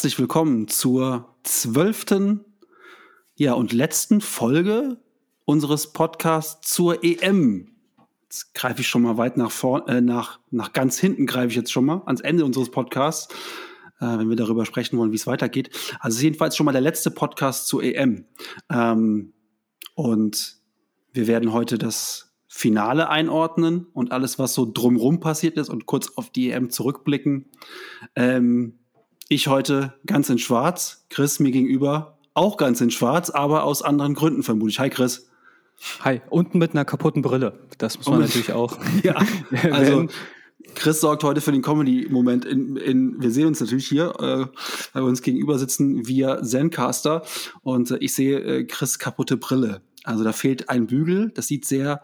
Herzlich willkommen zur zwölften ja, und letzten Folge unseres Podcasts zur EM. Jetzt greife ich schon mal weit nach vorn, äh, nach, nach ganz hinten greife ich jetzt schon mal ans Ende unseres Podcasts, äh, wenn wir darüber sprechen wollen, wie es weitergeht. Also ist jedenfalls schon mal der letzte Podcast zur EM. Ähm, und wir werden heute das Finale einordnen und alles, was so drumrum passiert ist und kurz auf die EM zurückblicken. Ähm, ich heute ganz in Schwarz, Chris mir gegenüber auch ganz in Schwarz, aber aus anderen Gründen vermutlich. Hi Chris. Hi, unten mit einer kaputten Brille. Das muss man und, natürlich auch. ja, also Chris sorgt heute für den Comedy-Moment. In, in, wir sehen uns natürlich hier, äh, weil wir uns gegenüber sitzen via Zencaster und äh, ich sehe äh, Chris kaputte Brille. Also da fehlt ein Bügel. Das sieht sehr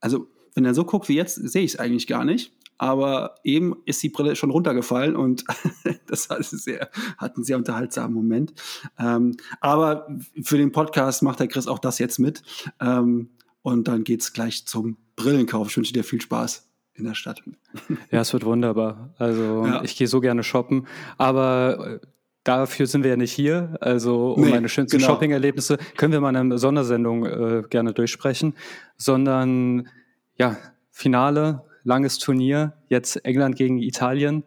also wenn er so guckt wie jetzt, sehe ich es eigentlich gar nicht. Aber eben ist die Brille schon runtergefallen und das hat, sehr, hat einen sehr unterhaltsamen Moment. Ähm, aber für den Podcast macht der Chris auch das jetzt mit. Ähm, und dann geht es gleich zum Brillenkauf. Ich wünsche dir viel Spaß in der Stadt. Ja, es wird wunderbar. Also ja. ich gehe so gerne shoppen. Aber äh, dafür sind wir ja nicht hier. Also um nee, meine schönsten genau. Shopping-Erlebnisse können wir mal in einer Sondersendung äh, gerne durchsprechen, sondern ja, Finale, langes Turnier, jetzt England gegen Italien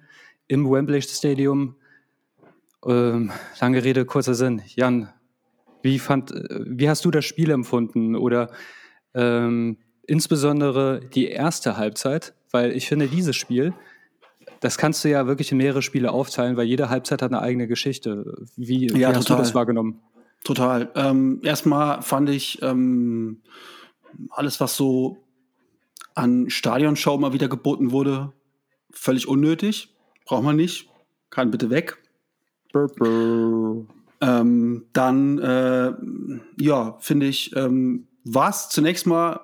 im Wembley Stadium. Ähm, lange Rede, kurzer Sinn. Jan, wie, fand, wie hast du das Spiel empfunden oder ähm, insbesondere die erste Halbzeit? Weil ich finde, dieses Spiel das kannst du ja wirklich in mehrere Spiele aufteilen, weil jede Halbzeit hat eine eigene Geschichte. Wie, ja, wie hast du das wahrgenommen? Total. Ähm, erstmal fand ich ähm, alles, was so an Stadionshow mal wieder geboten wurde, völlig unnötig. Braucht man nicht. Kann bitte weg. Burr, burr. Ähm, dann, äh, ja, finde ich, ähm, war es zunächst mal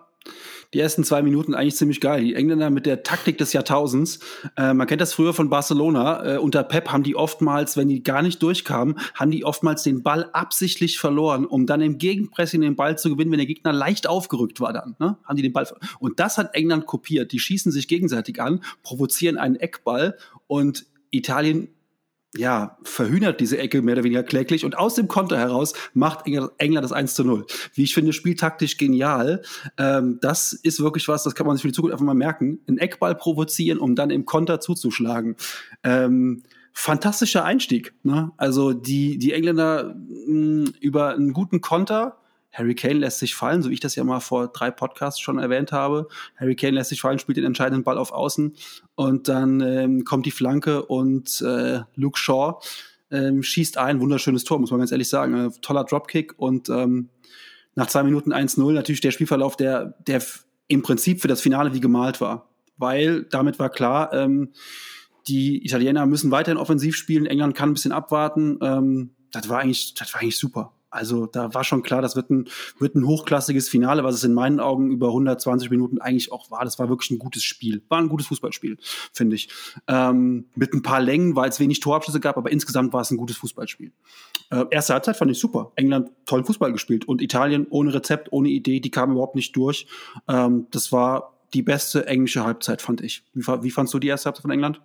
die ersten zwei Minuten eigentlich ziemlich geil. Die Engländer mit der Taktik des Jahrtausends. Äh, man kennt das früher von Barcelona. Äh, unter Pep haben die oftmals, wenn die gar nicht durchkamen, haben die oftmals den Ball absichtlich verloren, um dann im Gegenpressing den Ball zu gewinnen, wenn der Gegner leicht aufgerückt war dann. Ne? Haben die den Ball Und das hat England kopiert. Die schießen sich gegenseitig an, provozieren einen Eckball und Italien ja, verhühnert diese Ecke mehr oder weniger kläglich und aus dem Konter heraus macht England das 1 zu 0. Wie ich finde, spieltaktisch genial. Ähm, das ist wirklich was, das kann man sich für die Zukunft einfach mal merken. Einen Eckball provozieren, um dann im Konter zuzuschlagen. Ähm, fantastischer Einstieg. Ne? Also die, die Engländer mh, über einen guten Konter Harry Kane lässt sich fallen, so wie ich das ja mal vor drei Podcasts schon erwähnt habe. Harry Kane lässt sich fallen, spielt den entscheidenden Ball auf Außen und dann ähm, kommt die Flanke und äh, Luke Shaw ähm, schießt ein. Wunderschönes Tor, muss man ganz ehrlich sagen. Äh, toller Dropkick und ähm, nach zwei Minuten 1-0 natürlich der Spielverlauf, der, der im Prinzip für das Finale wie gemalt war. Weil damit war klar, ähm, die Italiener müssen weiterhin offensiv spielen, England kann ein bisschen abwarten. Ähm, das war eigentlich, das war eigentlich super. Also da war schon klar, das wird ein, wird ein hochklassiges Finale, was es in meinen Augen über 120 Minuten eigentlich auch war. Das war wirklich ein gutes Spiel. War ein gutes Fußballspiel, finde ich. Ähm, mit ein paar Längen, weil es wenig Torabschlüsse gab, aber insgesamt war es ein gutes Fußballspiel. Äh, erste Halbzeit fand ich super. England tollen Fußball gespielt und Italien ohne Rezept, ohne Idee, die kamen überhaupt nicht durch. Ähm, das war die beste englische Halbzeit, fand ich. Wie, wie fandst du die erste Halbzeit von England?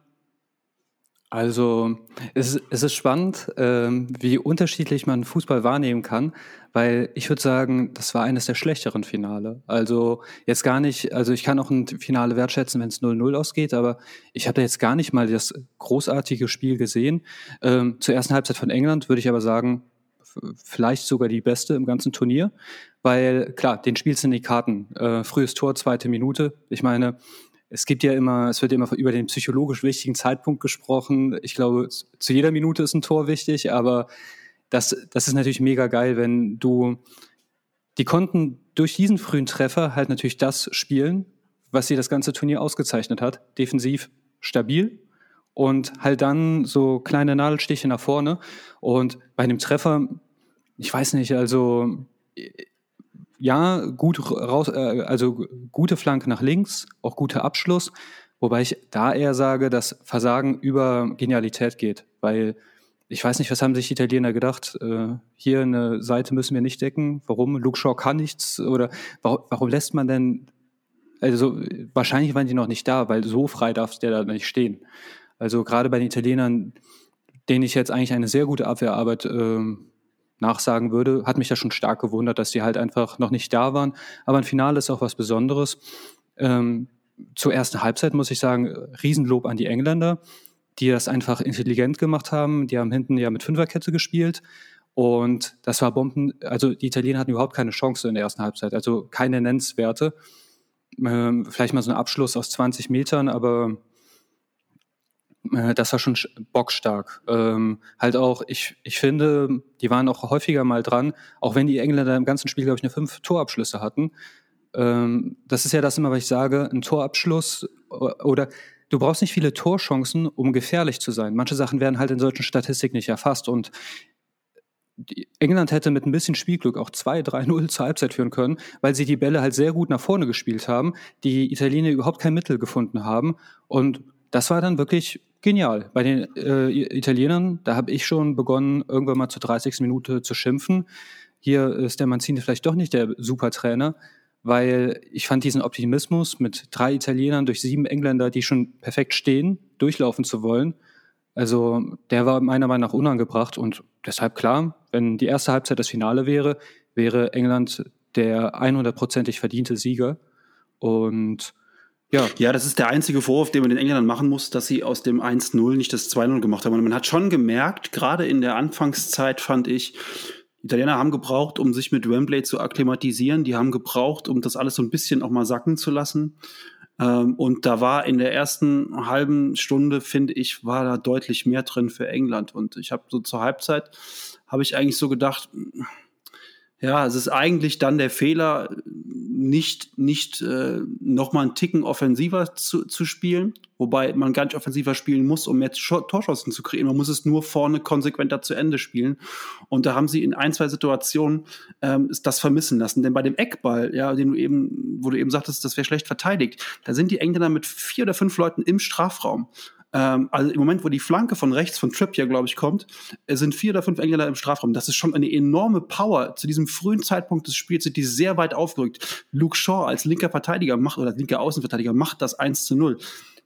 Also es, ist, es ist spannend, ähm, wie unterschiedlich man Fußball wahrnehmen kann, weil ich würde sagen, das war eines der schlechteren Finale. Also jetzt gar nicht, also ich kann auch ein Finale wertschätzen, wenn es 0-0 ausgeht, aber ich habe da jetzt gar nicht mal das großartige Spiel gesehen. Ähm, zur ersten Halbzeit von England würde ich aber sagen, vielleicht sogar die beste im ganzen Turnier, weil klar, den spielst du in die Karten. Äh, frühes Tor, zweite Minute. Ich meine, es gibt ja immer, es wird ja immer über den psychologisch wichtigen Zeitpunkt gesprochen. Ich glaube, zu jeder Minute ist ein Tor wichtig, aber das, das ist natürlich mega geil, wenn du, die konnten durch diesen frühen Treffer halt natürlich das spielen, was sie das ganze Turnier ausgezeichnet hat. Defensiv stabil und halt dann so kleine Nadelstiche nach vorne. Und bei einem Treffer, ich weiß nicht, also ja, gut raus, äh, also gute Flanke nach links, auch guter Abschluss, wobei ich da eher sage, dass Versagen über Genialität geht, weil ich weiß nicht, was haben sich die Italiener gedacht? Äh, hier eine Seite müssen wir nicht decken. Warum? Luke Shaw kann nichts oder warum, warum lässt man denn? Also wahrscheinlich waren die noch nicht da, weil so frei darf der da nicht stehen. Also gerade bei den Italienern, denen ich jetzt eigentlich eine sehr gute Abwehrarbeit ähm, nachsagen würde, hat mich das schon stark gewundert, dass die halt einfach noch nicht da waren. Aber ein Finale ist auch was Besonderes. Ähm, zur ersten Halbzeit muss ich sagen, Riesenlob an die Engländer, die das einfach intelligent gemacht haben. Die haben hinten ja mit Fünferkette gespielt. Und das war Bomben, also die Italiener hatten überhaupt keine Chance in der ersten Halbzeit, also keine Nennenswerte. Ähm, vielleicht mal so ein Abschluss aus 20 Metern, aber das war schon bockstark. Ähm, halt auch, ich, ich finde, die waren auch häufiger mal dran, auch wenn die Engländer im ganzen Spiel, glaube ich, nur fünf Torabschlüsse hatten. Ähm, das ist ja das immer, was ich sage, ein Torabschluss oder du brauchst nicht viele Torchancen, um gefährlich zu sein. Manche Sachen werden halt in solchen Statistiken nicht erfasst und England hätte mit ein bisschen Spielglück auch 2-3-0 zur Halbzeit führen können, weil sie die Bälle halt sehr gut nach vorne gespielt haben, die Italiener überhaupt kein Mittel gefunden haben und das war dann wirklich genial. Bei den äh, Italienern, da habe ich schon begonnen, irgendwann mal zur 30. Minute zu schimpfen. Hier ist der Mancini vielleicht doch nicht der Supertrainer, weil ich fand diesen Optimismus mit drei Italienern durch sieben Engländer, die schon perfekt stehen, durchlaufen zu wollen. Also der war meiner Meinung nach unangebracht und deshalb klar, wenn die erste Halbzeit das Finale wäre, wäre England der 100%ig verdiente Sieger. Und ja. ja, das ist der einzige Vorwurf, den man den Engländern machen muss, dass sie aus dem 1-0 nicht das 2-0 gemacht haben. Und man hat schon gemerkt, gerade in der Anfangszeit fand ich, Italiener haben gebraucht, um sich mit Wembley zu akklimatisieren. Die haben gebraucht, um das alles so ein bisschen auch mal sacken zu lassen. Ähm, und da war in der ersten halben Stunde, finde ich, war da deutlich mehr drin für England. Und ich habe so zur Halbzeit, habe ich eigentlich so gedacht, ja, es ist eigentlich dann der Fehler, nicht, nicht äh, nochmal einen Ticken offensiver zu, zu spielen, wobei man gar nicht offensiver spielen muss, um mehr Torschancen zu kreieren. Man muss es nur vorne konsequenter zu Ende spielen. Und da haben sie in ein, zwei Situationen ähm, das vermissen lassen. Denn bei dem Eckball, ja, den du eben, wo du eben sagtest, das wäre schlecht verteidigt, da sind die Engländer mit vier oder fünf Leuten im Strafraum. Ähm, also im Moment, wo die Flanke von rechts von Trippier, glaube ich, kommt, äh, sind vier oder fünf Engländer im Strafraum. Das ist schon eine enorme Power. Zu diesem frühen Zeitpunkt des Spiels sind die sehr weit aufgerückt. Luke Shaw als linker Verteidiger macht, oder linker Außenverteidiger macht das 1 zu 0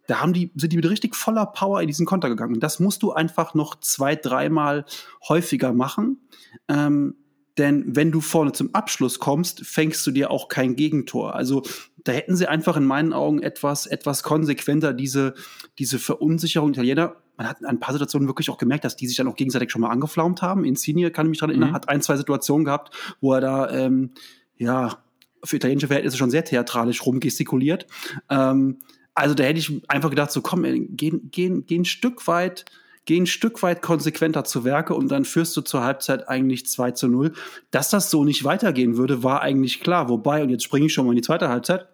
da haben die, sind die mit richtig voller Power in diesen Konter gegangen. Das musst du einfach noch zwei, dreimal häufiger machen. Ähm, denn wenn du vorne zum Abschluss kommst, fängst du dir auch kein Gegentor. Also da hätten sie einfach in meinen Augen etwas, etwas konsequenter diese, diese Verunsicherung Italiener. Man hat in ein paar Situationen wirklich auch gemerkt, dass die sich dann auch gegenseitig schon mal angeflaumt haben. Insigne, kann ich mich daran erinnern, mhm. hat ein, zwei Situationen gehabt, wo er da, ähm, ja, für italienische Verhältnisse schon sehr theatralisch rumgestikuliert. Ähm, also da hätte ich einfach gedacht, so komm, geh, geh, geh ein Stück weit geh ein Stück weit konsequenter zu Werke und dann führst du zur Halbzeit eigentlich 2 zu 0. Dass das so nicht weitergehen würde, war eigentlich klar. Wobei, und jetzt springe ich schon mal in die zweite Halbzeit,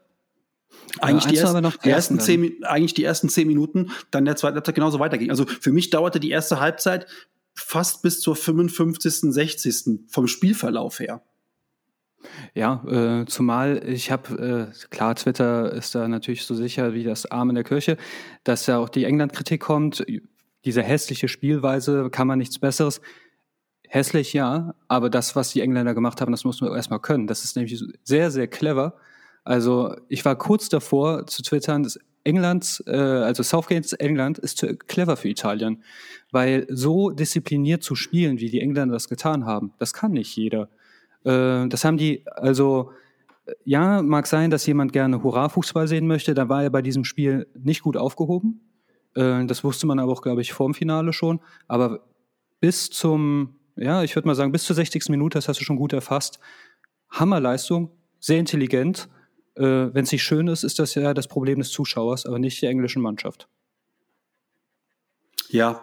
eigentlich, ja, die, erst, die ersten zehn, eigentlich die ersten zehn Minuten, dann der zweite Halbzeit genauso weiterging. Also für mich dauerte die erste Halbzeit fast bis zur 55., 60. vom Spielverlauf her. Ja, äh, zumal ich habe, äh, klar, Twitter ist da natürlich so sicher wie das Arm in der Kirche, dass ja auch die England-Kritik kommt diese hässliche Spielweise, kann man nichts Besseres. Hässlich ja, aber das, was die Engländer gemacht haben, das muss man erstmal können. Das ist nämlich sehr, sehr clever. Also ich war kurz davor zu twittern, dass Englands, äh, also Southgates England ist clever für Italien, weil so diszipliniert zu spielen, wie die Engländer das getan haben, das kann nicht jeder. Äh, das haben die, also ja, mag sein, dass jemand gerne Hurra-Fußball sehen möchte, da war er bei diesem Spiel nicht gut aufgehoben. Äh, das wusste man aber auch, glaube ich, vor dem Finale schon. Aber bis zum, ja, ich würde mal sagen, bis zur 60. Minute, das hast du schon gut erfasst. Hammerleistung, sehr intelligent. Äh, Wenn es nicht schön ist, ist das ja das Problem des Zuschauers, aber nicht der englischen Mannschaft. Ja,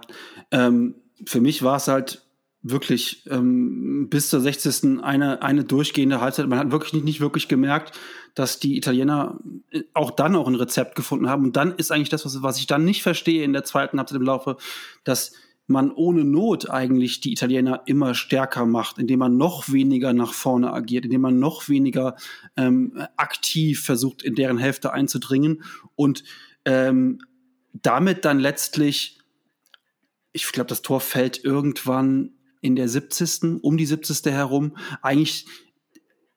ähm, für mich war es halt wirklich ähm, bis zur 60. eine, eine durchgehende Halbzeit. Man hat wirklich nicht, nicht wirklich gemerkt, dass die Italiener äh, auch dann auch ein Rezept gefunden haben. Und dann ist eigentlich das, was, was ich dann nicht verstehe in der zweiten Halbzeit im Laufe, dass man ohne Not eigentlich die Italiener immer stärker macht, indem man noch weniger nach vorne agiert, indem man noch weniger ähm, aktiv versucht, in deren Hälfte einzudringen und ähm, damit dann letztlich, ich glaube, das Tor fällt irgendwann in der 70. um die 70. herum, eigentlich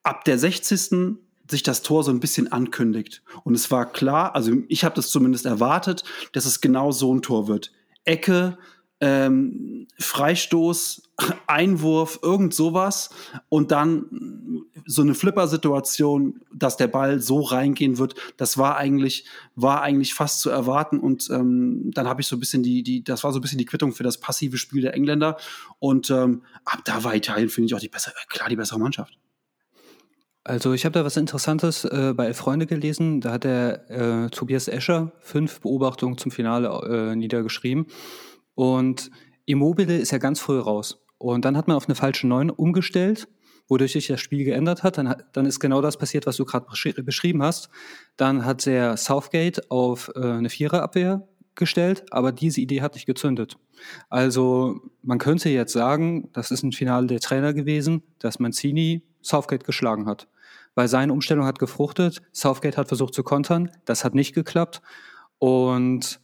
ab der 60 sich das Tor so ein bisschen ankündigt. Und es war klar, also ich habe das zumindest erwartet, dass es genau so ein Tor wird. Ecke, ähm, Freistoß, Einwurf, irgend sowas und dann so eine Flipper-Situation, dass der Ball so reingehen wird, das war eigentlich, war eigentlich fast zu erwarten und ähm, dann habe ich so ein bisschen die, die, das war so ein bisschen die Quittung für das passive Spiel der Engländer und ähm, ab da war Italien, finde ich, auch die bessere, klar die bessere Mannschaft. Also ich habe da was Interessantes äh, bei Freunde gelesen. Da hat der äh, Tobias Escher fünf Beobachtungen zum Finale äh, niedergeschrieben. Und Immobile ist ja ganz früh raus. Und dann hat man auf eine falsche Neun umgestellt, wodurch sich das Spiel geändert hat. Dann, dann ist genau das passiert, was du gerade beschrieben hast. Dann hat der Southgate auf äh, eine Viererabwehr gestellt, aber diese Idee hat nicht gezündet. Also man könnte jetzt sagen, das ist ein Finale der Trainer gewesen, dass Mancini Southgate geschlagen hat. Weil seine Umstellung hat gefruchtet, Southgate hat versucht zu kontern, das hat nicht geklappt. Und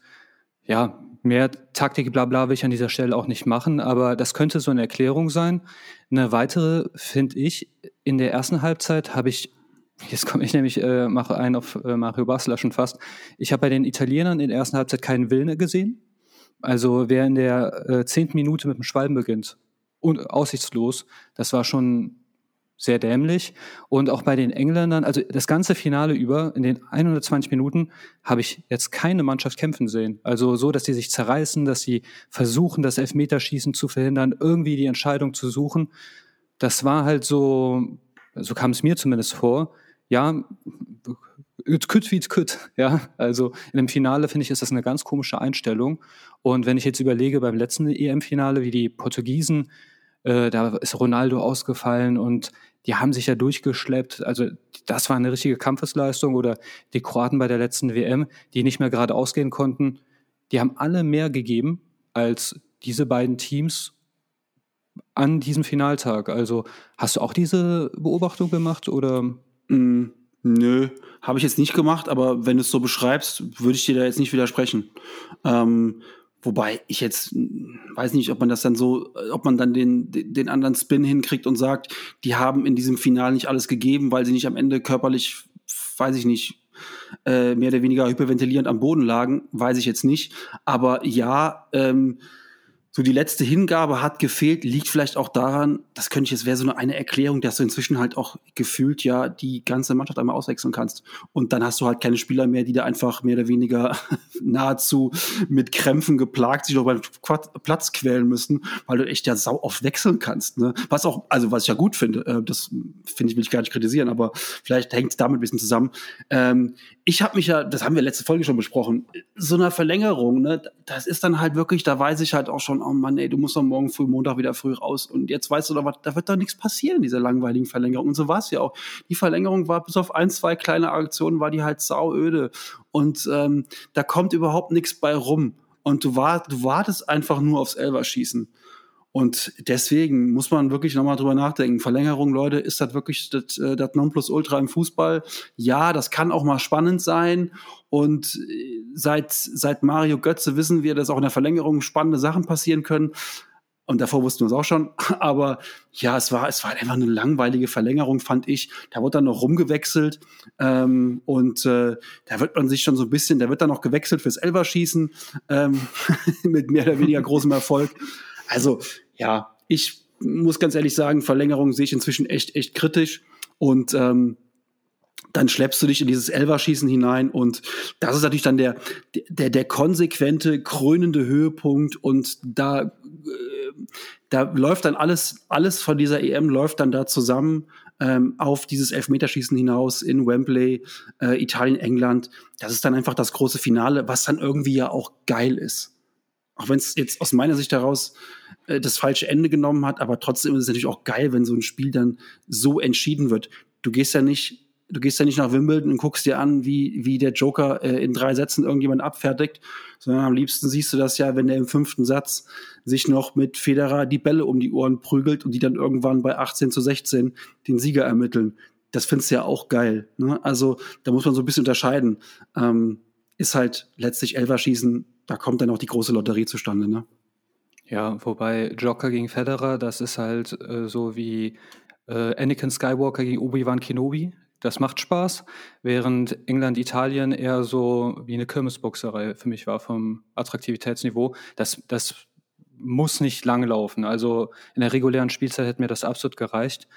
ja, mehr Taktik, bla bla, will ich an dieser Stelle auch nicht machen, aber das könnte so eine Erklärung sein. Eine weitere, finde ich, in der ersten Halbzeit habe ich, jetzt komme ich nämlich, äh, mache einen auf äh, Mario Basler schon fast, ich habe bei den Italienern in der ersten Halbzeit keinen Willen gesehen. Also wer in der äh, zehnten Minute mit dem Schwalben beginnt, und aussichtslos, das war schon sehr dämlich. Und auch bei den Engländern, also das ganze Finale über, in den 120 Minuten, habe ich jetzt keine Mannschaft kämpfen sehen. Also so, dass sie sich zerreißen, dass sie versuchen, das Elfmeterschießen zu verhindern, irgendwie die Entscheidung zu suchen. Das war halt so, so kam es mir zumindest vor, ja, it could wie it could, ja. Also in dem Finale finde ich, ist das eine ganz komische Einstellung. Und wenn ich jetzt überlege, beim letzten EM-Finale, wie die Portugiesen äh, da ist Ronaldo ausgefallen und die haben sich ja durchgeschleppt. Also das war eine richtige Kampfesleistung. Oder die Kroaten bei der letzten WM, die nicht mehr gerade ausgehen konnten, die haben alle mehr gegeben als diese beiden Teams an diesem Finaltag. Also hast du auch diese Beobachtung gemacht oder? Mm, nö, habe ich jetzt nicht gemacht, aber wenn du es so beschreibst, würde ich dir da jetzt nicht widersprechen. Ähm, Wobei ich jetzt weiß nicht, ob man das dann so, ob man dann den, den anderen Spin hinkriegt und sagt, die haben in diesem Final nicht alles gegeben, weil sie nicht am Ende körperlich, weiß ich nicht, äh, mehr oder weniger hyperventilierend am Boden lagen, weiß ich jetzt nicht. Aber ja, ähm, so die letzte Hingabe hat gefehlt, liegt vielleicht auch daran, das könnte ich jetzt wäre so eine, Erklärung, dass du inzwischen halt auch gefühlt ja die ganze Mannschaft einmal auswechseln kannst. Und dann hast du halt keine Spieler mehr, die da einfach mehr oder weniger nahezu mit Krämpfen geplagt sich noch beim Platz quälen müssen, weil du echt ja sau oft wechseln kannst. Ne? Was auch, also was ich ja gut finde, äh, das finde ich, will ich gar nicht kritisieren, aber vielleicht hängt es damit ein bisschen zusammen. Ähm, ich habe mich ja, das haben wir letzte Folge schon besprochen, so eine Verlängerung, ne, das ist dann halt wirklich, da weiß ich halt auch schon, oh Mann, ey, du musst doch morgen früh, Montag wieder früh raus. Und jetzt weißt du doch, da wird doch nichts passieren in dieser langweiligen Verlängerung. Und so war es ja auch. Die Verlängerung war bis auf ein, zwei kleine Aktionen, war die halt sauöde. Und ähm, da kommt überhaupt nichts bei rum. Und du, war, du wartest einfach nur aufs Elverschießen. Und deswegen muss man wirklich nochmal drüber nachdenken. Verlängerung, Leute, ist das wirklich das, äh, das Nonplusultra im Fußball? Ja, das kann auch mal spannend sein. Und äh, seit, seit Mario Götze wissen wir, dass auch in der Verlängerung spannende Sachen passieren können. Und davor wussten wir es auch schon. Aber ja, es war, es war einfach eine langweilige Verlängerung, fand ich. Da wurde dann noch rumgewechselt. Ähm, und äh, da wird man sich schon so ein bisschen, da wird dann noch gewechselt fürs Elverschießen ähm, mit mehr oder weniger großem Erfolg. Also ja, ich muss ganz ehrlich sagen, Verlängerung sehe ich inzwischen echt, echt kritisch. Und ähm, dann schleppst du dich in dieses Elverschießen hinein und das ist natürlich dann der, der, der konsequente, krönende Höhepunkt und da, äh, da läuft dann alles, alles von dieser EM läuft dann da zusammen ähm, auf dieses Elfmeterschießen hinaus in Wembley, äh, Italien, England. Das ist dann einfach das große Finale, was dann irgendwie ja auch geil ist. Auch wenn es jetzt aus meiner Sicht heraus äh, das falsche Ende genommen hat, aber trotzdem ist es natürlich auch geil, wenn so ein Spiel dann so entschieden wird. Du gehst ja nicht, du gehst ja nicht nach Wimbledon und guckst dir an, wie, wie der Joker äh, in drei Sätzen irgendjemand abfertigt, sondern am liebsten siehst du das ja, wenn der im fünften Satz sich noch mit Federer die Bälle um die Ohren prügelt und die dann irgendwann bei 18 zu 16 den Sieger ermitteln. Das findest du ja auch geil. Ne? Also da muss man so ein bisschen unterscheiden. Ähm, ist halt letztlich Elverschießen, da kommt dann auch die große Lotterie zustande. Ne? Ja, wobei Joker gegen Federer, das ist halt äh, so wie äh, Anakin Skywalker gegen Obi-Wan Kenobi. Das macht Spaß, während England, Italien eher so wie eine Kirmesboxerei für mich war vom Attraktivitätsniveau. Das, das muss nicht lang laufen. Also in der regulären Spielzeit hätte mir das absolut gereicht.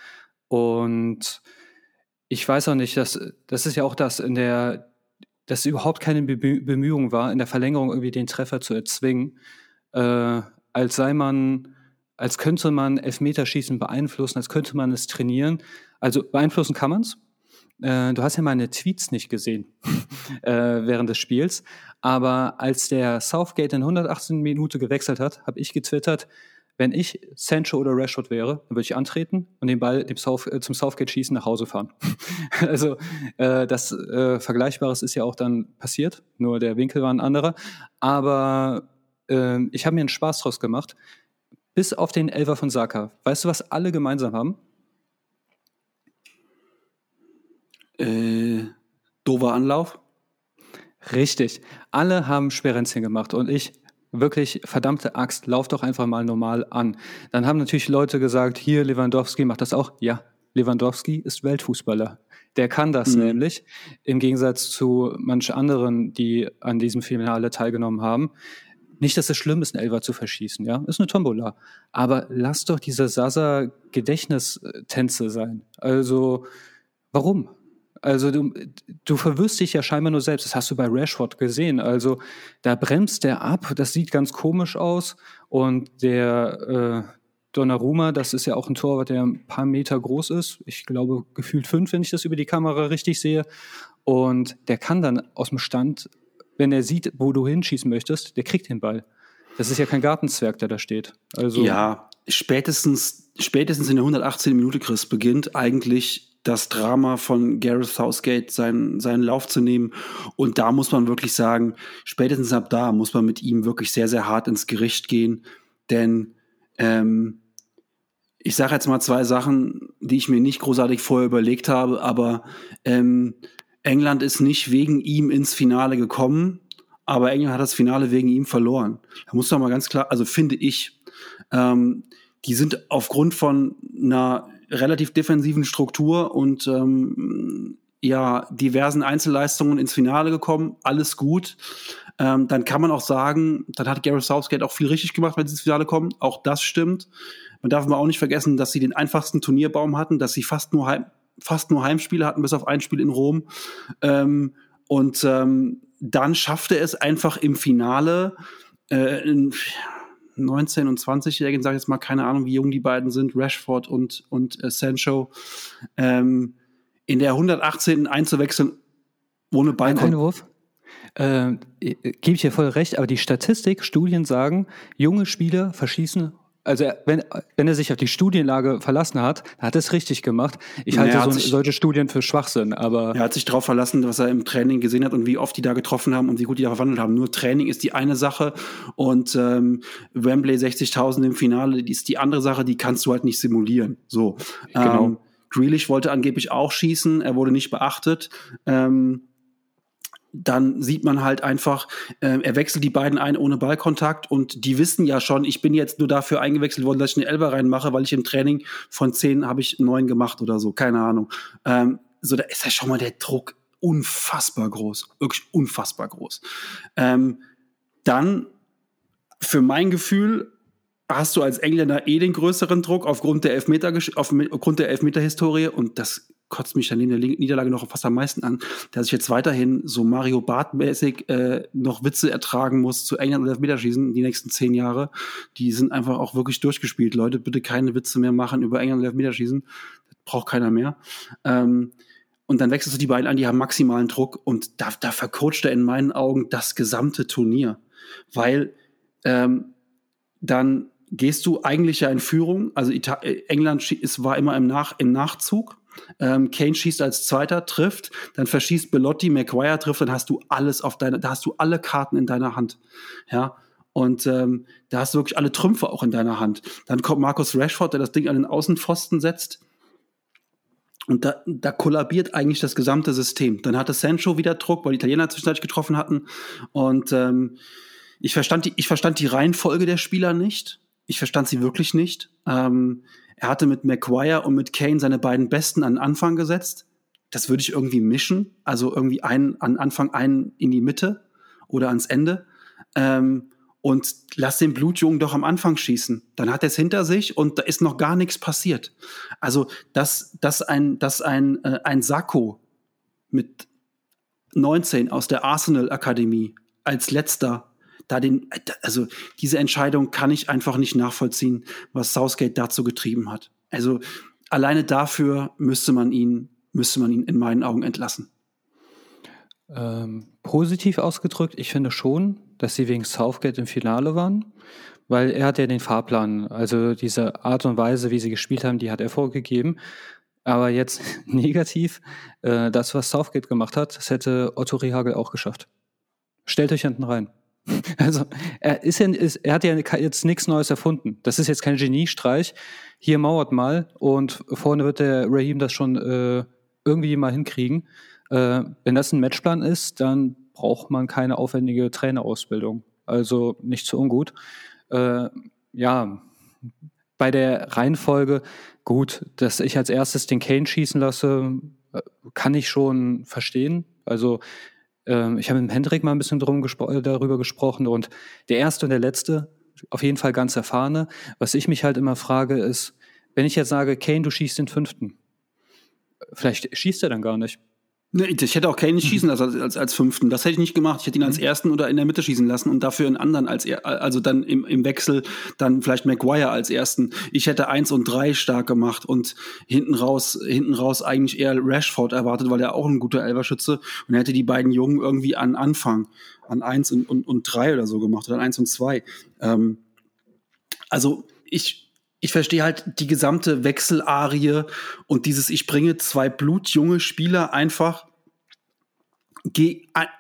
Und ich weiß auch nicht, dass, das ist ja auch das in der, dass überhaupt keine Bemühung war, in der Verlängerung irgendwie den Treffer zu erzwingen, äh, als sei man, als könnte man Elfmeterschießen beeinflussen, als könnte man es trainieren. Also beeinflussen kann man es. Äh, du hast ja meine Tweets nicht gesehen äh, während des Spiels, aber als der Southgate in 118 Minuten gewechselt hat, habe ich getwittert, wenn ich Sancho oder Rashford wäre, dann würde ich antreten und den Ball dem South, äh, zum Southgate schießen nach Hause fahren. also äh, das äh, Vergleichbares ist ja auch dann passiert, nur der Winkel war ein anderer. Aber äh, ich habe mir einen Spaß draus gemacht, bis auf den Elfer von Saka. Weißt du, was alle gemeinsam haben? Äh, dover Anlauf? Richtig. Alle haben Sperenzchen gemacht und ich wirklich verdammte Axt, lauf doch einfach mal normal an. Dann haben natürlich Leute gesagt, hier Lewandowski macht das auch. Ja, Lewandowski ist Weltfußballer. Der kann das mhm. nämlich, im Gegensatz zu manch anderen, die an diesem Finale teilgenommen haben. Nicht, dass es schlimm ist, einen Elfer zu verschießen, ja, ist eine Tombola. Aber lass doch diese Sasa-Gedächtnistänze sein. Also, warum? Also du, du verwirrst dich ja scheinbar nur selbst. Das hast du bei Rashford gesehen. Also da bremst der ab. Das sieht ganz komisch aus. Und der äh, Donnarumma, das ist ja auch ein Torwart, der ein paar Meter groß ist. Ich glaube gefühlt fünf, wenn ich das über die Kamera richtig sehe. Und der kann dann aus dem Stand, wenn er sieht, wo du hinschießen möchtest, der kriegt den Ball. Das ist ja kein Gartenzwerg, der da steht. Also ja, spätestens, spätestens in der 118 Minute, Chris, beginnt eigentlich das Drama von Gareth Southgate seinen, seinen Lauf zu nehmen. Und da muss man wirklich sagen, spätestens ab da muss man mit ihm wirklich sehr, sehr hart ins Gericht gehen. Denn ähm, ich sage jetzt mal zwei Sachen, die ich mir nicht großartig vorher überlegt habe, aber ähm, England ist nicht wegen ihm ins Finale gekommen, aber England hat das Finale wegen ihm verloren. Da muss man mal ganz klar, also finde ich, ähm, die sind aufgrund von einer relativ defensiven Struktur und ähm, ja, diversen Einzelleistungen ins Finale gekommen, alles gut. Ähm, dann kann man auch sagen, dann hat Gareth Southgate auch viel richtig gemacht, wenn sie ins Finale kommen. Auch das stimmt. Man darf aber auch nicht vergessen, dass sie den einfachsten Turnierbaum hatten, dass sie fast nur, Heim, fast nur Heimspiele hatten, bis auf ein Spiel in Rom. Ähm, und ähm, dann schaffte es einfach im Finale äh, 19- und 20-Jährigen, sage ich jetzt mal, keine Ahnung, wie jung die beiden sind, Rashford und, und äh, Sancho, ähm, in der 118 einzuwechseln ohne Ball. Ein Einwurf. Äh, Gebe ich dir voll recht, aber die Statistik, Studien sagen, junge Spieler verschießen also wenn, wenn er sich auf die Studienlage verlassen hat, hat er es richtig gemacht. Ich halte so, sich, solche Studien für Schwachsinn, aber. Er hat sich darauf verlassen, was er im Training gesehen hat und wie oft die da getroffen haben und wie gut die da verwandelt haben. Nur Training ist die eine Sache und ähm, Wembley 60.000 im Finale die ist die andere Sache, die kannst du halt nicht simulieren. So. Genau. Ähm, Grealish wollte angeblich auch schießen, er wurde nicht beachtet. Ähm, dann sieht man halt einfach, äh, er wechselt die beiden ein ohne Ballkontakt und die wissen ja schon, ich bin jetzt nur dafür eingewechselt worden, dass ich eine Elber reinmache, weil ich im Training von zehn habe ich neun gemacht oder so, keine Ahnung. Ähm, so, da ist ja schon mal der Druck unfassbar groß, wirklich unfassbar groß. Ähm, dann, für mein Gefühl, hast du als Engländer eh den größeren Druck aufgrund der Elfmeter, aufgrund der Elfmeter-Historie und das kotzt mich dann in der Niederlage noch fast am meisten an, dass ich jetzt weiterhin so Mario Barth-mäßig äh, noch Witze ertragen muss zu England und Elfmeterschießen die nächsten zehn Jahre. Die sind einfach auch wirklich durchgespielt. Leute, bitte keine Witze mehr machen über England und Elfmeterschießen. Das braucht keiner mehr. Ähm, und dann wechselst du die beiden an, die haben maximalen Druck und da, da vercoacht er in meinen Augen das gesamte Turnier. Weil ähm, dann gehst du eigentlich ja in Führung. Also Ita England ist, war immer im, Nach im Nachzug ähm, Kane schießt als Zweiter, trifft, dann verschießt Belotti, McGuire trifft, dann hast du alles auf deiner, da hast du alle Karten in deiner Hand. Ja. Und ähm, da hast du wirklich alle Trümpfe auch in deiner Hand. Dann kommt Markus Rashford, der das Ding an den Außenpfosten setzt. Und da, da kollabiert eigentlich das gesamte System. Dann hatte Sancho wieder Druck, weil die Italiener zwischenzeitlich getroffen hatten. Und ähm, ich, verstand die, ich verstand die Reihenfolge der Spieler nicht. Ich verstand sie wirklich nicht. Ähm, er hatte mit McGuire und mit Kane seine beiden Besten an den Anfang gesetzt. das würde ich irgendwie mischen. Also irgendwie einen an Anfang einen in die Mitte oder ans Ende. Ähm, und lass den Blutjungen doch am Anfang schießen. Dann hat er es hinter sich und da ist noch gar nichts passiert. Also, dass, dass ein, dass ein, äh, ein Sakko mit 19 aus der Arsenal Akademie als letzter da den, also diese Entscheidung kann ich einfach nicht nachvollziehen, was Southgate dazu getrieben hat. Also alleine dafür müsste man ihn, müsste man ihn in meinen Augen entlassen. Ähm, positiv ausgedrückt, ich finde schon, dass sie wegen Southgate im Finale waren, weil er hat ja den Fahrplan, also diese Art und Weise, wie sie gespielt haben, die hat er vorgegeben. Aber jetzt negativ, äh, das, was Southgate gemacht hat, das hätte Otto Rehagel auch geschafft. Stellt euch hinten rein. Also er ist ja, ist, er hat ja jetzt nichts Neues erfunden. Das ist jetzt kein Geniestreich. Hier mauert mal und vorne wird der Raheem das schon äh, irgendwie mal hinkriegen. Äh, wenn das ein Matchplan ist, dann braucht man keine aufwendige Trainerausbildung. Also nicht so ungut. Äh, ja, bei der Reihenfolge, gut, dass ich als erstes den Kane schießen lasse, äh, kann ich schon verstehen. Also ähm, ich habe mit Hendrik mal ein bisschen drum gespro äh, darüber gesprochen und der erste und der letzte, auf jeden Fall ganz erfahrene. Was ich mich halt immer frage, ist, wenn ich jetzt sage, Kane, du schießt den fünften, vielleicht schießt er dann gar nicht. Nee, ich hätte auch Kane nicht schießen lassen als, als, als fünften. Das hätte ich nicht gemacht. Ich hätte ihn als mhm. ersten oder in der Mitte schießen lassen und dafür einen anderen als er, also dann im, im Wechsel dann vielleicht Maguire als ersten. Ich hätte eins und drei stark gemacht und hinten raus, hinten raus eigentlich eher Rashford erwartet, weil er auch ein guter Elverschütze und er hätte die beiden Jungen irgendwie an Anfang an eins und, und, und drei oder so gemacht oder an eins und zwei. Ähm, also ich, ich verstehe halt die gesamte Wechselarie und dieses, ich bringe zwei blutjunge Spieler einfach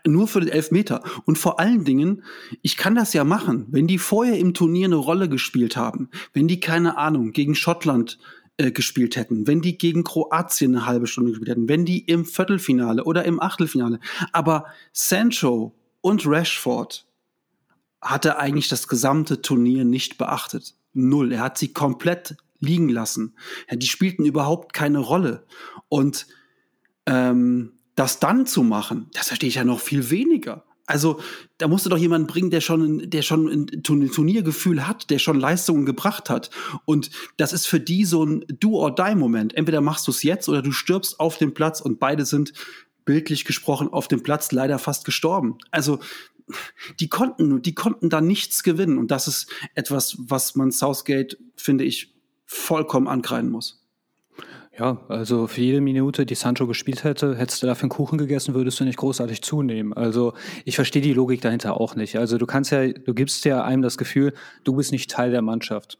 nur für den Elfmeter. Und vor allen Dingen, ich kann das ja machen, wenn die vorher im Turnier eine Rolle gespielt haben, wenn die, keine Ahnung, gegen Schottland äh, gespielt hätten, wenn die gegen Kroatien eine halbe Stunde gespielt hätten, wenn die im Viertelfinale oder im Achtelfinale. Aber Sancho und Rashford hatte eigentlich das gesamte Turnier nicht beachtet null. Er hat sie komplett liegen lassen. Ja, die spielten überhaupt keine Rolle. Und ähm, das dann zu machen, das verstehe ich ja noch viel weniger. Also da musst du doch jemanden bringen, der schon, der schon ein Turniergefühl hat, der schon Leistungen gebracht hat. Und das ist für die so ein Do-or-Die-Moment. Entweder machst du es jetzt oder du stirbst auf dem Platz und beide sind bildlich gesprochen auf dem Platz leider fast gestorben. Also die konnten, die konnten da nichts gewinnen. Und das ist etwas, was man Southgate, finde ich, vollkommen ankreiden muss. Ja, also für jede Minute, die Sancho gespielt hätte, hättest du dafür einen Kuchen gegessen, würdest du nicht großartig zunehmen. Also ich verstehe die Logik dahinter auch nicht. Also du kannst ja, du gibst ja einem das Gefühl, du bist nicht Teil der Mannschaft.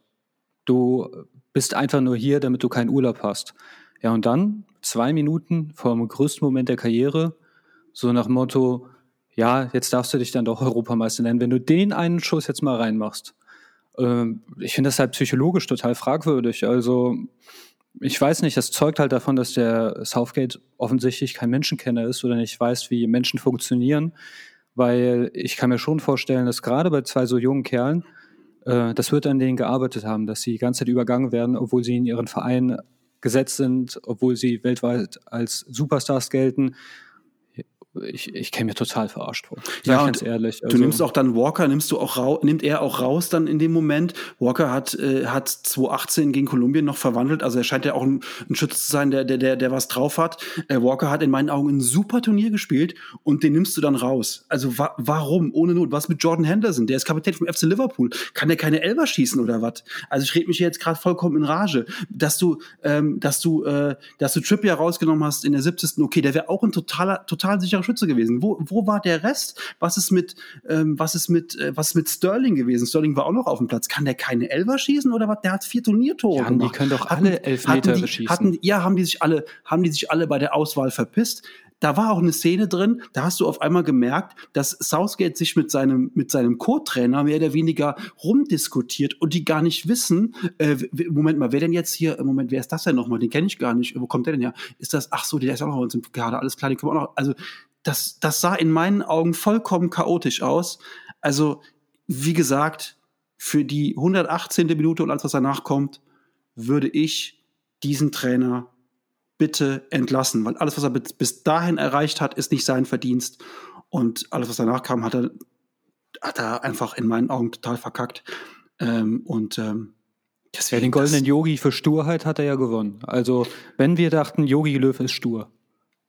Du bist einfach nur hier, damit du keinen Urlaub hast. Ja, und dann zwei Minuten vor dem größten Moment der Karriere, so nach Motto, ja, jetzt darfst du dich dann doch Europameister nennen, wenn du den einen Schuss jetzt mal reinmachst. Ähm, ich finde das halt psychologisch total fragwürdig. Also ich weiß nicht, das zeugt halt davon, dass der Southgate offensichtlich kein Menschenkenner ist oder nicht weiß, wie Menschen funktionieren. Weil ich kann mir schon vorstellen, dass gerade bei zwei so jungen Kerlen, äh, das wird an denen gearbeitet haben, dass sie die ganze Zeit übergangen werden, obwohl sie in ihren Verein gesetzt sind, obwohl sie weltweit als Superstars gelten ich, ich käme mir total verarscht vor. Ja, ganz ehrlich. Also, du nimmst auch dann Walker, nimmst du auch raus, nimmt er auch raus dann in dem Moment. Walker hat, äh, hat 2018 gegen Kolumbien noch verwandelt. Also er scheint ja auch ein, ein Schütze zu sein, der, der, der, der was drauf hat. Äh, Walker hat in meinen Augen ein super Turnier gespielt und den nimmst du dann raus. Also wa warum? Ohne Not. Was mit Jordan Henderson? Der ist Kapitän vom FC Liverpool. Kann der keine Elber schießen oder was? Also ich rede mich jetzt gerade vollkommen in Rage. Dass du, ähm, dass du, äh, dass du Trippier rausgenommen hast in der 70. Okay, der wäre auch ein totaler, total sicherer Schütze gewesen. Wo, wo war der Rest? Was ist mit, ähm, was ist mit, äh, was ist mit Sterling gewesen? Sterling war auch noch auf dem Platz. Kann der keine Elfer schießen oder was? Der hat vier Turniertore ja, gemacht. Die können doch alle Elfmeter hatten die, schießen. Hatten, ja, haben die sich alle, haben die sich alle bei der Auswahl verpisst da war auch eine Szene drin, da hast du auf einmal gemerkt, dass Southgate sich mit seinem, mit seinem Co-Trainer mehr oder weniger rumdiskutiert und die gar nicht wissen, äh, Moment mal, wer denn jetzt hier, Moment, wer ist das denn nochmal? Den kenne ich gar nicht. Wo kommt der denn her? Ist das, ach so, der ist auch noch bei uns im Kader, alles klar, den können wir auch noch, also das, das sah in meinen Augen vollkommen chaotisch aus. Also, wie gesagt, für die 118. Minute und alles, was danach kommt, würde ich diesen Trainer bitte entlassen, weil alles, was er bis dahin erreicht hat, ist nicht sein Verdienst. Und alles, was danach kam, hat er, hat er einfach in meinen Augen total verkackt. Ähm, und ähm, deswegen, ja, den goldenen Yogi für Sturheit hat er ja gewonnen. Also, wenn wir dachten, Yogi Löw ist stur,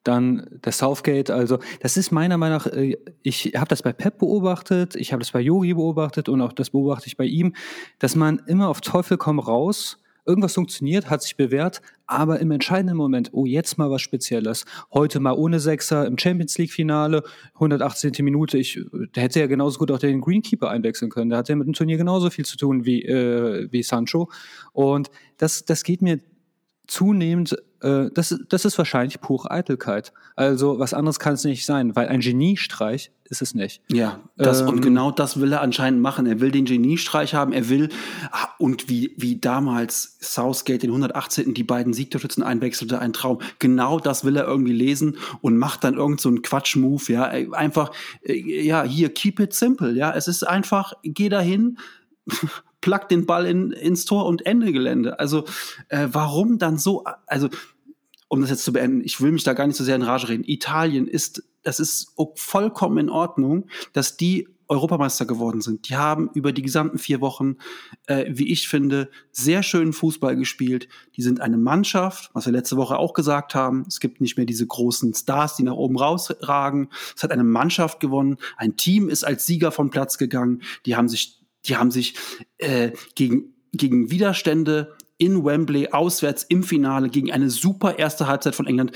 dann der Southgate, also das ist meiner Meinung nach, äh, ich habe das bei Pep beobachtet, ich habe das bei Yogi beobachtet und auch das beobachte ich bei ihm, dass man immer auf Teufel komm raus Irgendwas funktioniert, hat sich bewährt, aber im entscheidenden Moment, oh, jetzt mal was Spezielles. Heute mal ohne Sechser im Champions League-Finale, 118. Minute. Ich, der hätte ja genauso gut auch den Greenkeeper einwechseln können. Der hat ja mit dem Turnier genauso viel zu tun wie, äh, wie Sancho. Und das, das geht mir zunehmend, äh, das, das ist wahrscheinlich pure Eitelkeit. Also was anderes kann es nicht sein, weil ein Geniestreich ist es nicht. Ja, das, ähm, und genau das will er anscheinend machen. Er will den Geniestreich haben, er will, ah, und wie, wie damals Southgate den 118. die beiden Siegtorschützen einwechselte, ein Traum. Genau das will er irgendwie lesen und macht dann irgend so einen Quatsch-Move, ja. Einfach, äh, ja, hier, keep it simple, ja. Es ist einfach, geh dahin, plug den Ball in, ins Tor und Ende Gelände. Also äh, warum dann so, also um das jetzt zu beenden, ich will mich da gar nicht so sehr in Rage reden. Italien ist, das ist vollkommen in Ordnung, dass die Europameister geworden sind. Die haben über die gesamten vier Wochen, äh, wie ich finde, sehr schönen Fußball gespielt. Die sind eine Mannschaft, was wir letzte Woche auch gesagt haben. Es gibt nicht mehr diese großen Stars, die nach oben rausragen. Es hat eine Mannschaft gewonnen. Ein Team ist als Sieger vom Platz gegangen. Die haben sich die haben sich äh, gegen, gegen Widerstände in Wembley auswärts im Finale gegen eine super erste Halbzeit von England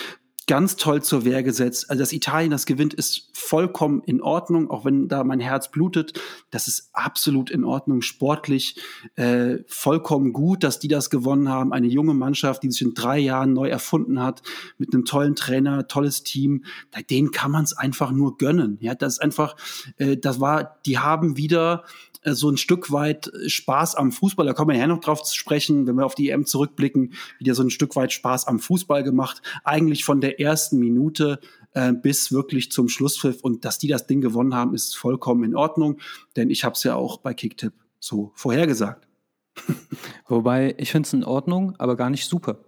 ganz toll zur Wehr gesetzt. Also, dass Italien das gewinnt, ist vollkommen in Ordnung, auch wenn da mein Herz blutet. Das ist absolut in Ordnung, sportlich äh, vollkommen gut, dass die das gewonnen haben. Eine junge Mannschaft, die sich in drei Jahren neu erfunden hat, mit einem tollen Trainer, tolles Team. Denen kann man es einfach nur gönnen. Ja, das ist einfach, äh, das war, die haben wieder so ein Stück weit Spaß am Fußball. Da kommen wir ja noch drauf zu sprechen, wenn wir auf die EM zurückblicken, wieder so ein Stück weit Spaß am Fußball gemacht. Eigentlich von der ersten Minute äh, bis wirklich zum Schlusspfiff. Und dass die das Ding gewonnen haben, ist vollkommen in Ordnung, denn ich habe es ja auch bei Kicktipp so vorhergesagt. Wobei, ich finde es in Ordnung, aber gar nicht super.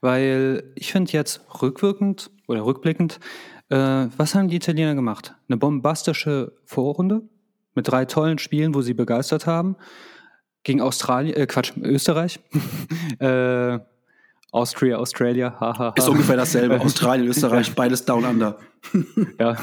Weil ich finde jetzt rückwirkend oder rückblickend, äh, was haben die Italiener gemacht? Eine bombastische Vorrunde, mit drei tollen Spielen, wo sie begeistert haben. Gegen Australien, äh, Quatsch, Österreich. äh, Austria, Australia, haha. Ist ungefähr dasselbe. Australien, Österreich, beides down under. ja,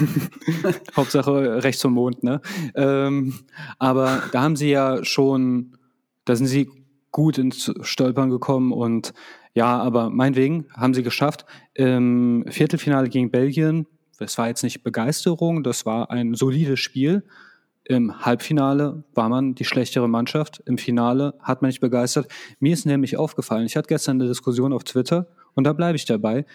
Hauptsache rechts zum Mond, ne? Ähm, aber da haben sie ja schon, da sind sie gut ins Stolpern gekommen und ja, aber meinetwegen haben sie geschafft. Im Viertelfinale gegen Belgien, das war jetzt nicht Begeisterung, das war ein solides Spiel. Im Halbfinale war man die schlechtere Mannschaft. Im Finale hat man nicht begeistert. Mir ist nämlich aufgefallen, ich hatte gestern eine Diskussion auf Twitter und da bleibe ich dabei.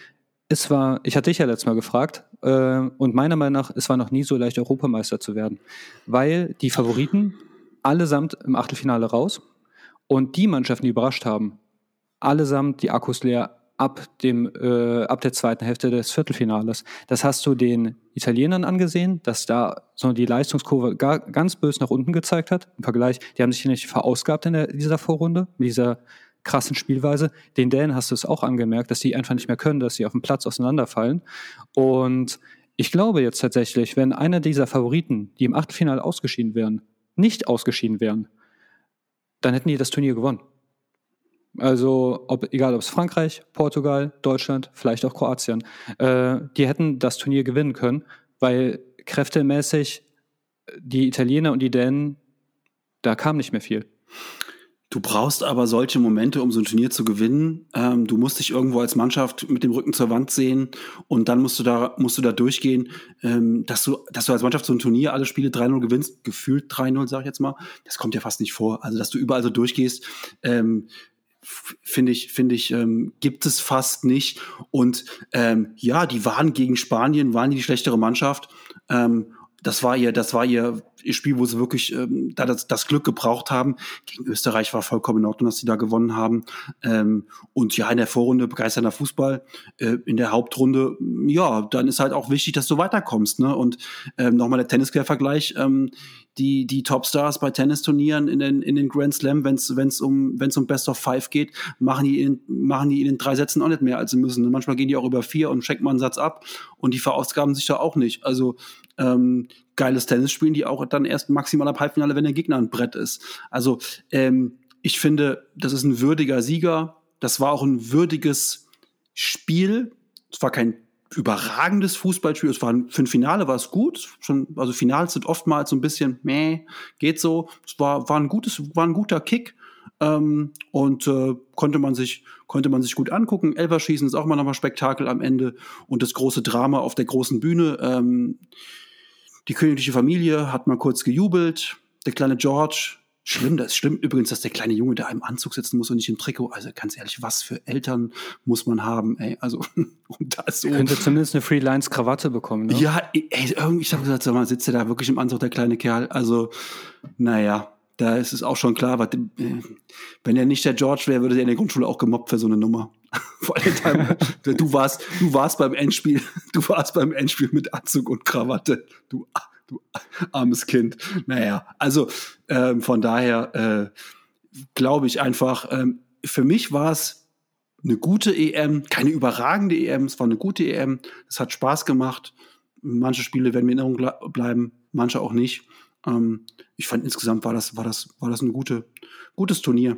Es war, ich hatte dich ja letztes Mal gefragt, äh, und meiner Meinung nach, es war noch nie so leicht, Europameister zu werden. Weil die Favoriten allesamt im Achtelfinale raus und die Mannschaften, die überrascht haben, allesamt die Akkus leer, ab, dem, äh, ab der zweiten Hälfte des Viertelfinales. Das hast du den Italienern angesehen, dass da so die Leistungskurve gar, ganz bös nach unten gezeigt hat. Im Vergleich, die haben sich nicht verausgabt in der, dieser Vorrunde, mit dieser krassen Spielweise. Den Dänen hast du es auch angemerkt, dass die einfach nicht mehr können, dass sie auf dem Platz auseinanderfallen. Und ich glaube jetzt tatsächlich, wenn einer dieser Favoriten, die im Achtelfinale ausgeschieden wären, nicht ausgeschieden wären, dann hätten die das Turnier gewonnen. Also ob, egal ob es Frankreich, Portugal, Deutschland, vielleicht auch Kroatien, äh, die hätten das Turnier gewinnen können, weil kräftemäßig die Italiener und die Dänen, da kam nicht mehr viel. Du brauchst aber solche Momente, um so ein Turnier zu gewinnen. Ähm, du musst dich irgendwo als Mannschaft mit dem Rücken zur Wand sehen und dann musst du da, musst du da durchgehen, ähm, dass du, dass du als Mannschaft so ein Turnier alle Spiele 3-0 gewinnst, gefühlt 3-0, sag ich jetzt mal. Das kommt ja fast nicht vor. Also, dass du überall so durchgehst. Ähm, finde ich, finde ich, ähm, gibt es fast nicht. Und ähm, ja, die waren gegen Spanien, waren die, die schlechtere Mannschaft. Ähm, das war ihr, das war ihr Spiel, wo sie wirklich ähm, da das, das Glück gebraucht haben. Gegen Österreich war vollkommen in Ordnung, dass sie da gewonnen haben. Ähm, und ja, in der Vorrunde begeisternder Fußball. Äh, in der Hauptrunde, ja, dann ist halt auch wichtig, dass du weiterkommst. Ne? Und ähm, nochmal der Tennisquervergleich. Ähm, die, die Topstars bei Tennisturnieren in den, in den Grand Slam, wenn es um, wenn's um Best of Five geht, machen die, in, machen die in den drei Sätzen auch nicht mehr, als sie müssen. Und manchmal gehen die auch über vier und schenken mal einen Satz ab und die verausgaben sich da auch nicht. Also ähm, geiles Tennis spielen die auch dann erst maximal ab Halbfinale, wenn der Gegner ein Brett ist. Also ähm, ich finde, das ist ein würdiger Sieger. Das war auch ein würdiges Spiel. Es war kein überragendes Fußballspiel. Es war für ein Finale war es gut. Schon, also Finals sind oftmals so ein bisschen meh, geht so. Es war, war ein gutes, war ein guter Kick. Ähm, und äh, konnte man sich konnte man sich gut angucken. Elverschießen ist auch mal nochmal Spektakel am Ende und das große Drama auf der großen Bühne. Ähm, die königliche Familie hat mal kurz gejubelt. Der kleine George Schlimm, das stimmt übrigens, dass der kleine Junge da im Anzug sitzen muss und nicht im Trikot. Also ganz ehrlich, was für Eltern muss man haben, ey? Also, und das so. Könnte zumindest eine Freelance-Krawatte bekommen, ne? Ja, ey, irgendwie, ich habe gesagt, sag mal, sitzt der da wirklich im Anzug, der kleine Kerl? Also, naja, da ist es auch schon klar, was, äh, wenn er nicht der George wäre, würde er in der Grundschule auch gemobbt für so eine Nummer. Vor allem, du warst, du warst beim Endspiel, du warst beim Endspiel mit Anzug und Krawatte. Du, du armes Kind. Naja, also ähm, von daher äh, glaube ich einfach, ähm, für mich war es eine gute EM, keine überragende EM, es war eine gute EM, es hat Spaß gemacht. Manche Spiele werden mir in Erinnerung bleiben, manche auch nicht. Ähm, ich fand insgesamt war das, war das, war das ein gute, gutes Turnier.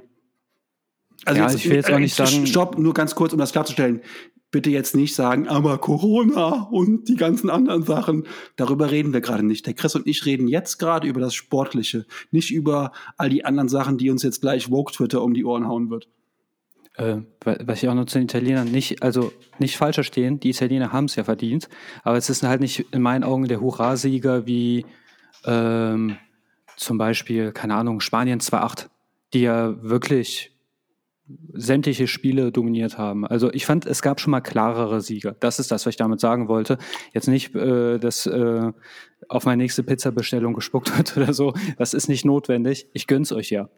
Also ja, jetzt, ich will jetzt auch nicht äh, sagen. Stopp, nur ganz kurz, um das klarzustellen bitte jetzt nicht sagen, aber Corona und die ganzen anderen Sachen. Darüber reden wir gerade nicht. Der Chris und ich reden jetzt gerade über das Sportliche, nicht über all die anderen Sachen, die uns jetzt gleich Vogue Twitter um die Ohren hauen wird. Äh, was ich auch noch zu den Italienern nicht, also nicht falsch verstehen, die Italiener haben es ja verdient, aber es ist halt nicht in meinen Augen der Hurra-Sieger wie ähm, zum Beispiel, keine Ahnung, Spanien 2-8, die ja wirklich sämtliche Spiele dominiert haben. Also ich fand, es gab schon mal klarere Sieger. Das ist das, was ich damit sagen wollte. Jetzt nicht, äh, dass äh, auf meine nächste Pizza-Bestellung gespuckt wird oder so. Das ist nicht notwendig. Ich gönn's euch ja.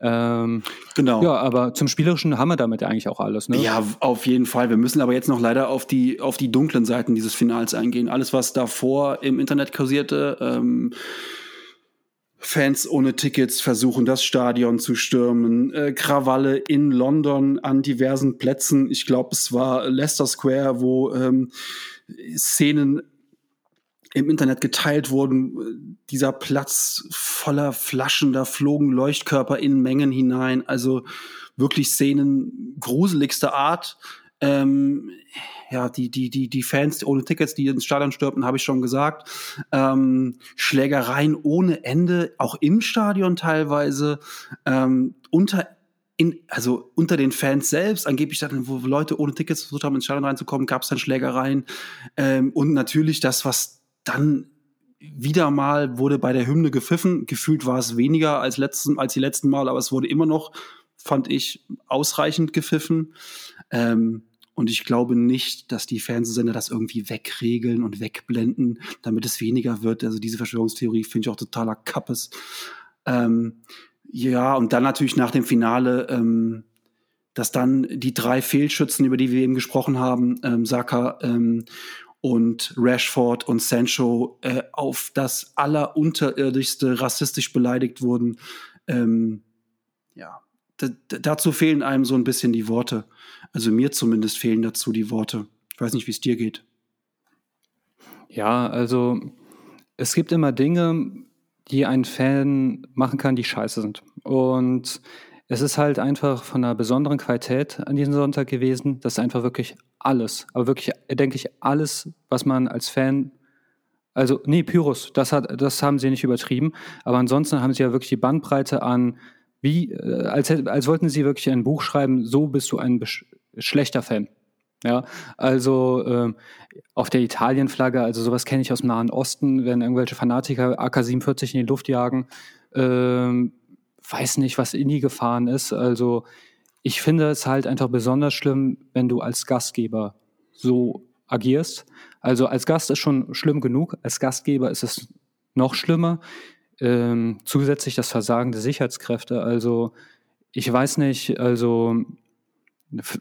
Ähm, genau. Ja, aber zum Spielerischen haben wir damit eigentlich auch alles. Ne? Ja, auf jeden Fall. Wir müssen aber jetzt noch leider auf die auf die dunklen Seiten dieses Finals eingehen. Alles, was davor im Internet kursierte. Ähm, Fans ohne Tickets versuchen, das Stadion zu stürmen. Äh, Krawalle in London an diversen Plätzen. Ich glaube, es war Leicester Square, wo ähm, Szenen im Internet geteilt wurden. Dieser Platz voller Flaschen, da flogen Leuchtkörper in Mengen hinein. Also wirklich Szenen gruseligster Art. Ähm, ja, die, die, die, die Fans ohne Tickets, die ins Stadion stürmten, habe ich schon gesagt. Ähm, Schlägereien ohne Ende, auch im Stadion teilweise. Ähm, unter in, also unter den Fans selbst, angeblich dann, wo Leute ohne Tickets versucht haben, ins Stadion reinzukommen, gab es dann Schlägereien. Ähm, und natürlich das, was dann wieder mal wurde bei der Hymne gepfiffen. Gefühlt war es weniger als, letzten, als die letzten Mal, aber es wurde immer noch, fand ich, ausreichend gepfiffen. Ähm, und ich glaube nicht, dass die Fernsehsender das irgendwie wegregeln und wegblenden, damit es weniger wird. Also diese Verschwörungstheorie finde ich auch totaler Kappes. Ähm, ja, und dann natürlich nach dem Finale, ähm, dass dann die drei Fehlschützen, über die wir eben gesprochen haben, ähm, Saka ähm, und Rashford und Sancho, äh, auf das allerunterirdischste rassistisch beleidigt wurden. Ähm, ja, dazu fehlen einem so ein bisschen die Worte. Also mir zumindest fehlen dazu die Worte. Ich weiß nicht, wie es dir geht. Ja, also es gibt immer Dinge, die ein Fan machen kann, die scheiße sind. Und es ist halt einfach von einer besonderen Qualität an diesem Sonntag gewesen. Das ist einfach wirklich alles, aber wirklich, denke ich, alles, was man als Fan also, nee, Pyrus, das, hat, das haben sie nicht übertrieben. Aber ansonsten haben sie ja wirklich die Bandbreite an, wie, äh, als, als wollten sie wirklich ein Buch schreiben, so bist du ein schlechter Fan. Ja, also ähm, auf der Italienflagge, also sowas kenne ich aus dem Nahen Osten, wenn irgendwelche Fanatiker AK-47 in die Luft jagen, ähm, weiß nicht, was in die gefahren ist. Also ich finde es halt einfach besonders schlimm, wenn du als Gastgeber so agierst. Also als Gast ist schon schlimm genug, als Gastgeber ist es noch schlimmer. Ähm, zusätzlich das Versagen der Sicherheitskräfte. Also ich weiß nicht, also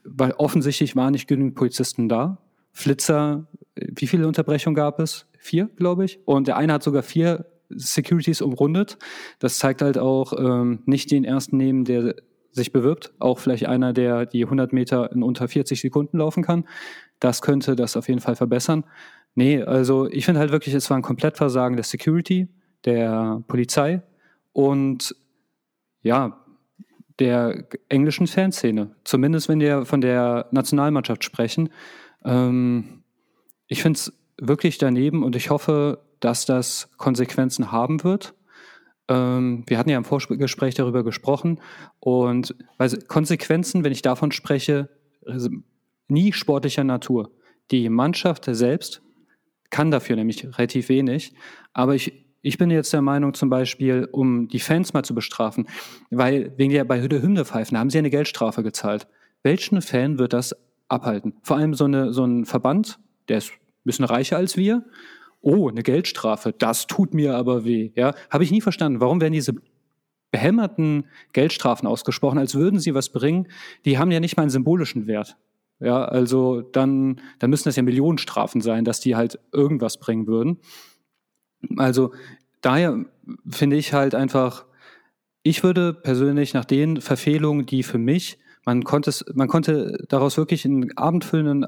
weil offensichtlich waren nicht genügend Polizisten da. Flitzer, wie viele Unterbrechungen gab es? Vier, glaube ich. Und der eine hat sogar vier Securities umrundet. Das zeigt halt auch ähm, nicht den ersten nehmen, der sich bewirbt, auch vielleicht einer, der die 100 Meter in unter 40 Sekunden laufen kann. Das könnte das auf jeden Fall verbessern. Nee, also ich finde halt wirklich, es war ein Komplettversagen der Security, der Polizei und ja, der englischen Fanszene. Zumindest wenn wir von der Nationalmannschaft sprechen. Ähm, ich finde es wirklich daneben und ich hoffe, dass das Konsequenzen haben wird. Ähm, wir hatten ja im Vorgespräch darüber gesprochen und also Konsequenzen, wenn ich davon spreche, nie sportlicher Natur. Die Mannschaft selbst kann dafür nämlich relativ wenig, aber ich ich bin jetzt der Meinung zum Beispiel, um die Fans mal zu bestrafen, weil wegen der bei Hütte Hymne pfeifen haben sie eine Geldstrafe gezahlt. Welchen Fan wird das abhalten? Vor allem so, eine, so ein Verband, der ist ein bisschen reicher als wir. Oh, eine Geldstrafe, das tut mir aber weh. Ja, habe ich nie verstanden. Warum werden diese behämmerten Geldstrafen ausgesprochen, als würden sie was bringen? Die haben ja nicht mal einen symbolischen Wert. Ja, also dann, dann müssen das ja Millionenstrafen sein, dass die halt irgendwas bringen würden. Also daher finde ich halt einfach, ich würde persönlich nach den Verfehlungen, die für mich, man konnte, man konnte daraus wirklich ein abendfüllenden,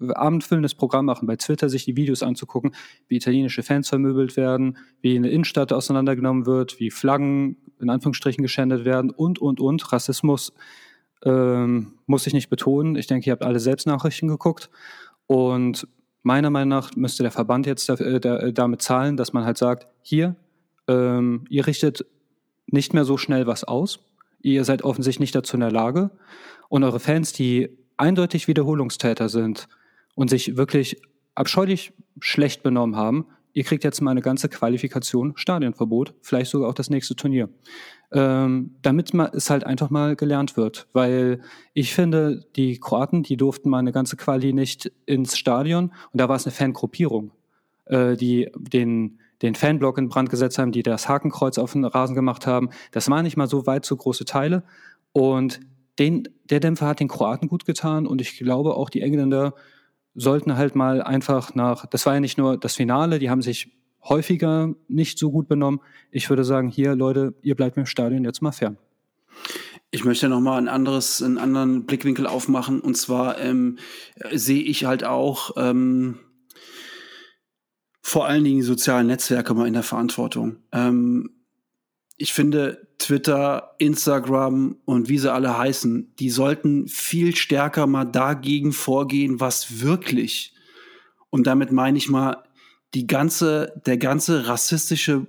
abendfüllendes Programm machen, bei Twitter sich die Videos anzugucken, wie italienische Fans vermöbelt werden, wie eine Innenstadt auseinandergenommen wird, wie Flaggen in Anführungsstrichen geschändet werden und, und, und. Rassismus ähm, muss ich nicht betonen. Ich denke, ihr habt alle selbst Nachrichten geguckt. Und meiner Meinung nach müsste der Verband jetzt da, äh, da, äh, damit zahlen, dass man halt sagt, hier, ähm, ihr richtet nicht mehr so schnell was aus, ihr seid offensichtlich nicht dazu in der Lage. Und eure Fans, die eindeutig Wiederholungstäter sind und sich wirklich abscheulich schlecht benommen haben, ihr kriegt jetzt mal eine ganze Qualifikation, Stadionverbot, vielleicht sogar auch das nächste Turnier ähm, damit mal, es halt einfach mal gelernt wird. Weil ich finde, die Kroaten, die durften mal eine ganze Quali nicht ins Stadion und da war es eine Fangruppierung, äh, die den den Fanblock in Brand gesetzt haben, die das Hakenkreuz auf den Rasen gemacht haben. Das waren nicht mal so weit so große Teile. Und den, der Dämpfer hat den Kroaten gut getan und ich glaube auch die Engländer sollten halt mal einfach nach, das war ja nicht nur das Finale, die haben sich häufiger nicht so gut benommen. Ich würde sagen, hier, Leute, ihr bleibt mir im Stadion jetzt mal fern. Ich möchte noch mal ein anderes, einen anderen Blickwinkel aufmachen. Und zwar ähm, sehe ich halt auch ähm, vor allen Dingen die sozialen Netzwerke mal in der Verantwortung. Ähm, ich finde, Twitter, Instagram und wie sie alle heißen, die sollten viel stärker mal dagegen vorgehen, was wirklich, und damit meine ich mal die ganze, der ganze rassistische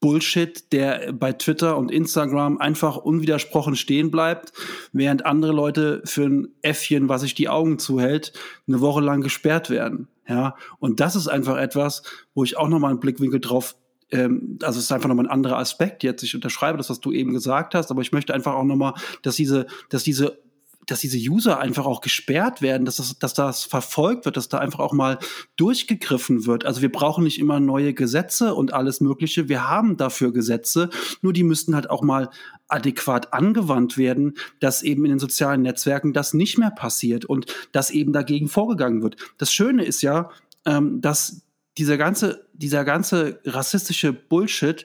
Bullshit, der bei Twitter und Instagram einfach unwidersprochen stehen bleibt, während andere Leute für ein Äffchen, was sich die Augen zuhält, eine Woche lang gesperrt werden. Ja, und das ist einfach etwas, wo ich auch nochmal einen Blickwinkel drauf ähm, also es ist einfach nochmal ein anderer Aspekt jetzt. Ich unterschreibe das, was du eben gesagt hast, aber ich möchte einfach auch nochmal, dass diese, dass diese dass diese User einfach auch gesperrt werden, dass das, dass das verfolgt wird, dass da einfach auch mal durchgegriffen wird. Also wir brauchen nicht immer neue Gesetze und alles Mögliche. Wir haben dafür Gesetze, nur die müssten halt auch mal adäquat angewandt werden, dass eben in den sozialen Netzwerken das nicht mehr passiert und dass eben dagegen vorgegangen wird. Das Schöne ist ja, ähm, dass dieser ganze, dieser ganze rassistische Bullshit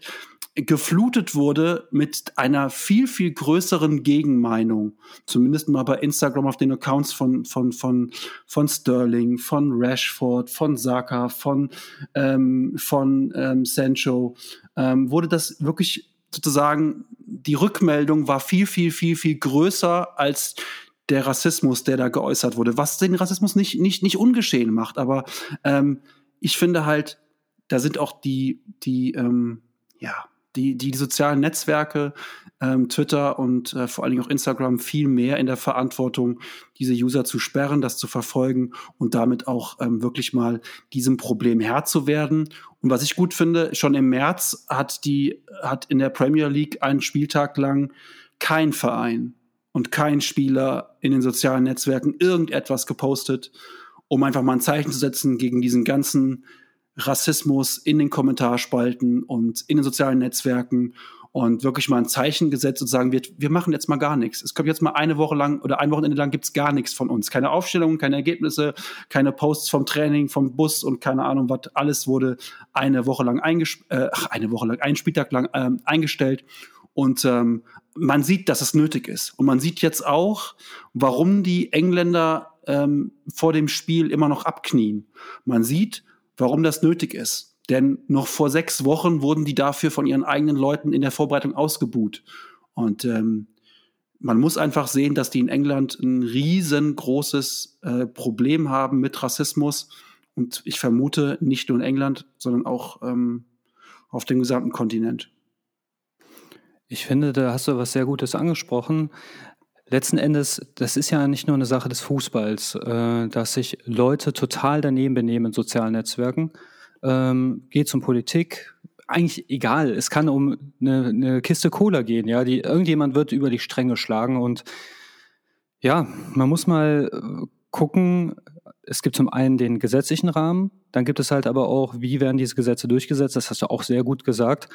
geflutet wurde mit einer viel, viel größeren Gegenmeinung. Zumindest mal bei Instagram auf den Accounts von, von, von, von Sterling, von Rashford, von Saka, von, ähm, von ähm, Sancho, ähm, wurde das wirklich sozusagen, die Rückmeldung war viel, viel, viel, viel größer als der Rassismus, der da geäußert wurde, was den Rassismus nicht, nicht, nicht ungeschehen macht. Aber ähm, ich finde halt, da sind auch die, die, ähm, ja, die, die, sozialen Netzwerke, ähm, Twitter und äh, vor allen Dingen auch Instagram viel mehr in der Verantwortung, diese User zu sperren, das zu verfolgen und damit auch ähm, wirklich mal diesem Problem Herr zu werden. Und was ich gut finde, schon im März hat die, hat in der Premier League einen Spieltag lang kein Verein und kein Spieler in den sozialen Netzwerken irgendetwas gepostet, um einfach mal ein Zeichen zu setzen gegen diesen ganzen Rassismus in den Kommentarspalten und in den sozialen Netzwerken und wirklich mal ein Zeichen gesetzt und sagen, wir, wir machen jetzt mal gar nichts. Es kommt jetzt mal eine Woche lang oder ein Wochenende lang gibt's gar nichts von uns. Keine Aufstellungen, keine Ergebnisse, keine Posts vom Training, vom Bus und keine Ahnung was. Alles wurde eine Woche lang eingestellt, äh, eine Woche lang, einen Spieltag lang ähm, eingestellt. Und ähm, man sieht, dass es nötig ist. Und man sieht jetzt auch, warum die Engländer ähm, vor dem Spiel immer noch abknien. Man sieht, warum das nötig ist. Denn noch vor sechs Wochen wurden die dafür von ihren eigenen Leuten in der Vorbereitung ausgebuht. Und ähm, man muss einfach sehen, dass die in England ein riesengroßes äh, Problem haben mit Rassismus. Und ich vermute nicht nur in England, sondern auch ähm, auf dem gesamten Kontinent. Ich finde, da hast du was sehr Gutes angesprochen. Letzten Endes, das ist ja nicht nur eine Sache des Fußballs, äh, dass sich Leute total daneben benehmen in sozialen Netzwerken, ähm, geht um Politik, eigentlich egal. Es kann um eine, eine Kiste Cola gehen, ja. Die, irgendjemand wird über die Stränge schlagen und ja, man muss mal äh, gucken. Es gibt zum einen den gesetzlichen Rahmen, dann gibt es halt aber auch, wie werden diese Gesetze durchgesetzt. Das hast du auch sehr gut gesagt.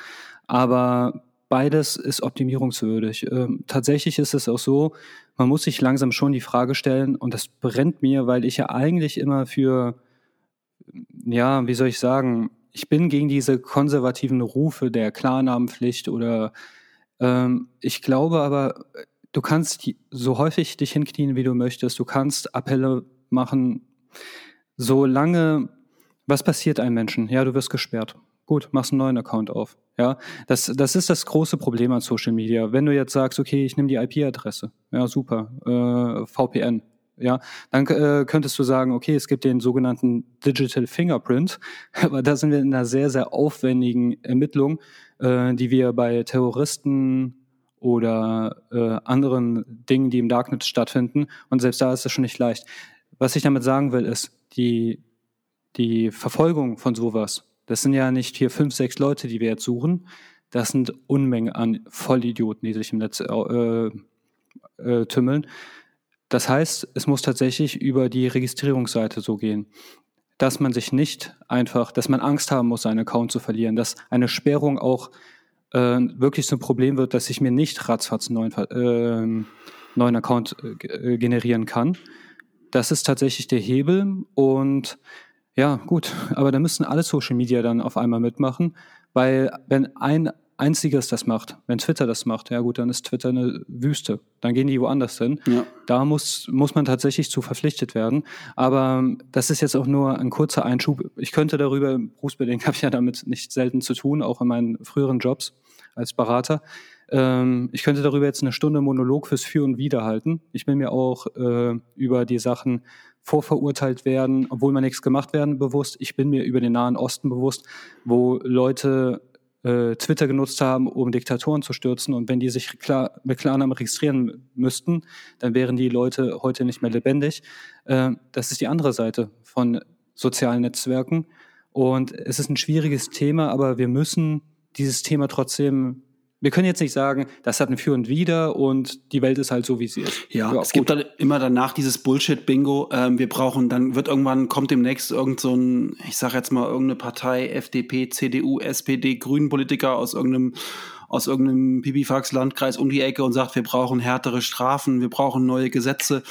Aber beides ist optimierungswürdig. Ähm, tatsächlich ist es auch so, man muss sich langsam schon die Frage stellen, und das brennt mir, weil ich ja eigentlich immer für ja, wie soll ich sagen, ich bin gegen diese konservativen Rufe der Klarnamenpflicht oder ähm, ich glaube aber, du kannst so häufig dich hinknien, wie du möchtest. Du kannst Appelle machen, solange, was passiert einem Menschen? Ja, du wirst gesperrt. Gut, machst einen neuen Account auf. Ja, das, das ist das große Problem an Social Media. Wenn du jetzt sagst, okay, ich nehme die IP-Adresse, ja, super, äh, VPN, ja, dann äh, könntest du sagen, okay, es gibt den sogenannten Digital Fingerprint, aber da sind wir in einer sehr, sehr aufwendigen Ermittlung, äh, die wir bei Terroristen oder äh, anderen Dingen, die im Darknet stattfinden, und selbst da ist es schon nicht leicht. Was ich damit sagen will, ist, die, die Verfolgung von sowas, das sind ja nicht hier fünf, sechs Leute, die wir jetzt suchen, das sind Unmengen an Vollidioten, die sich im Netz äh, äh, tümmeln. Das heißt, es muss tatsächlich über die Registrierungsseite so gehen, dass man sich nicht einfach, dass man Angst haben muss, seinen Account zu verlieren, dass eine Sperrung auch äh, wirklich ein Problem wird, dass ich mir nicht ratzfatz einen neuen, äh, neuen Account äh, generieren kann. Das ist tatsächlich der Hebel und ja, gut, aber da müssen alle Social Media dann auf einmal mitmachen, weil wenn ein einziges das macht. Wenn Twitter das macht, ja gut, dann ist Twitter eine Wüste. Dann gehen die woanders hin. Ja. Da muss, muss man tatsächlich zu verpflichtet werden. Aber das ist jetzt auch nur ein kurzer Einschub. Ich könnte darüber, berufsbedingt habe ich ja damit nicht selten zu tun, auch in meinen früheren Jobs als Berater. Ähm, ich könnte darüber jetzt eine Stunde Monolog fürs Für und Wider halten. Ich bin mir auch äh, über die Sachen vorverurteilt werden, obwohl man nichts gemacht werden bewusst. Ich bin mir über den Nahen Osten bewusst, wo Leute äh, Twitter genutzt haben, um Diktatoren zu stürzen. Und wenn die sich klar, mit Klarnamen registrieren müssten, dann wären die Leute heute nicht mehr lebendig. Äh, das ist die andere Seite von sozialen Netzwerken. Und es ist ein schwieriges Thema, aber wir müssen dieses Thema trotzdem wir können jetzt nicht sagen, das hat ein Für und Wider und die Welt ist halt so, wie sie ist. Ja, ja es gut. gibt dann immer danach dieses Bullshit-Bingo. Ähm, wir brauchen, dann wird irgendwann, kommt demnächst irgend so ein, ich sag jetzt mal, irgendeine Partei, FDP, CDU, SPD, Grünen-Politiker aus irgendeinem aus irgendeinem Pipifax-Landkreis um die Ecke und sagt, wir brauchen härtere Strafen, wir brauchen neue Gesetze.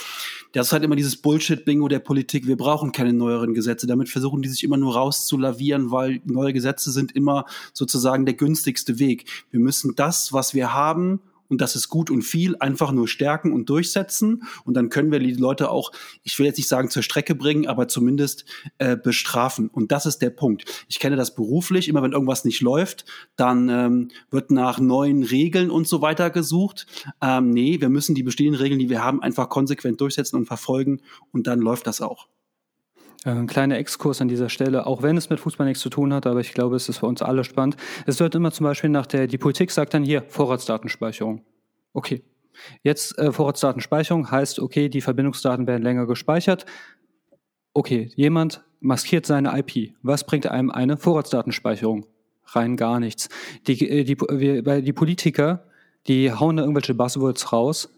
Das ist halt immer dieses Bullshit-Bingo der Politik. Wir brauchen keine neueren Gesetze. Damit versuchen die sich immer nur rauszulavieren, weil neue Gesetze sind immer sozusagen der günstigste Weg. Wir müssen das, was wir haben, und das ist gut und viel, einfach nur stärken und durchsetzen. Und dann können wir die Leute auch, ich will jetzt nicht sagen zur Strecke bringen, aber zumindest äh, bestrafen. Und das ist der Punkt. Ich kenne das beruflich, immer wenn irgendwas nicht läuft, dann ähm, wird nach neuen Regeln und so weiter gesucht. Ähm, nee, wir müssen die bestehenden Regeln, die wir haben, einfach konsequent durchsetzen und verfolgen und dann läuft das auch. Äh, ein kleiner Exkurs an dieser Stelle, auch wenn es mit Fußball nichts zu tun hat, aber ich glaube, es ist für uns alle spannend. Es wird immer zum Beispiel nach der, die Politik sagt dann hier Vorratsdatenspeicherung. Okay. Jetzt äh, Vorratsdatenspeicherung heißt, okay, die Verbindungsdaten werden länger gespeichert. Okay, jemand maskiert seine IP. Was bringt einem eine Vorratsdatenspeicherung? Rein gar nichts. Die, äh, die, die, die Politiker, die hauen da irgendwelche Buzzwords raus,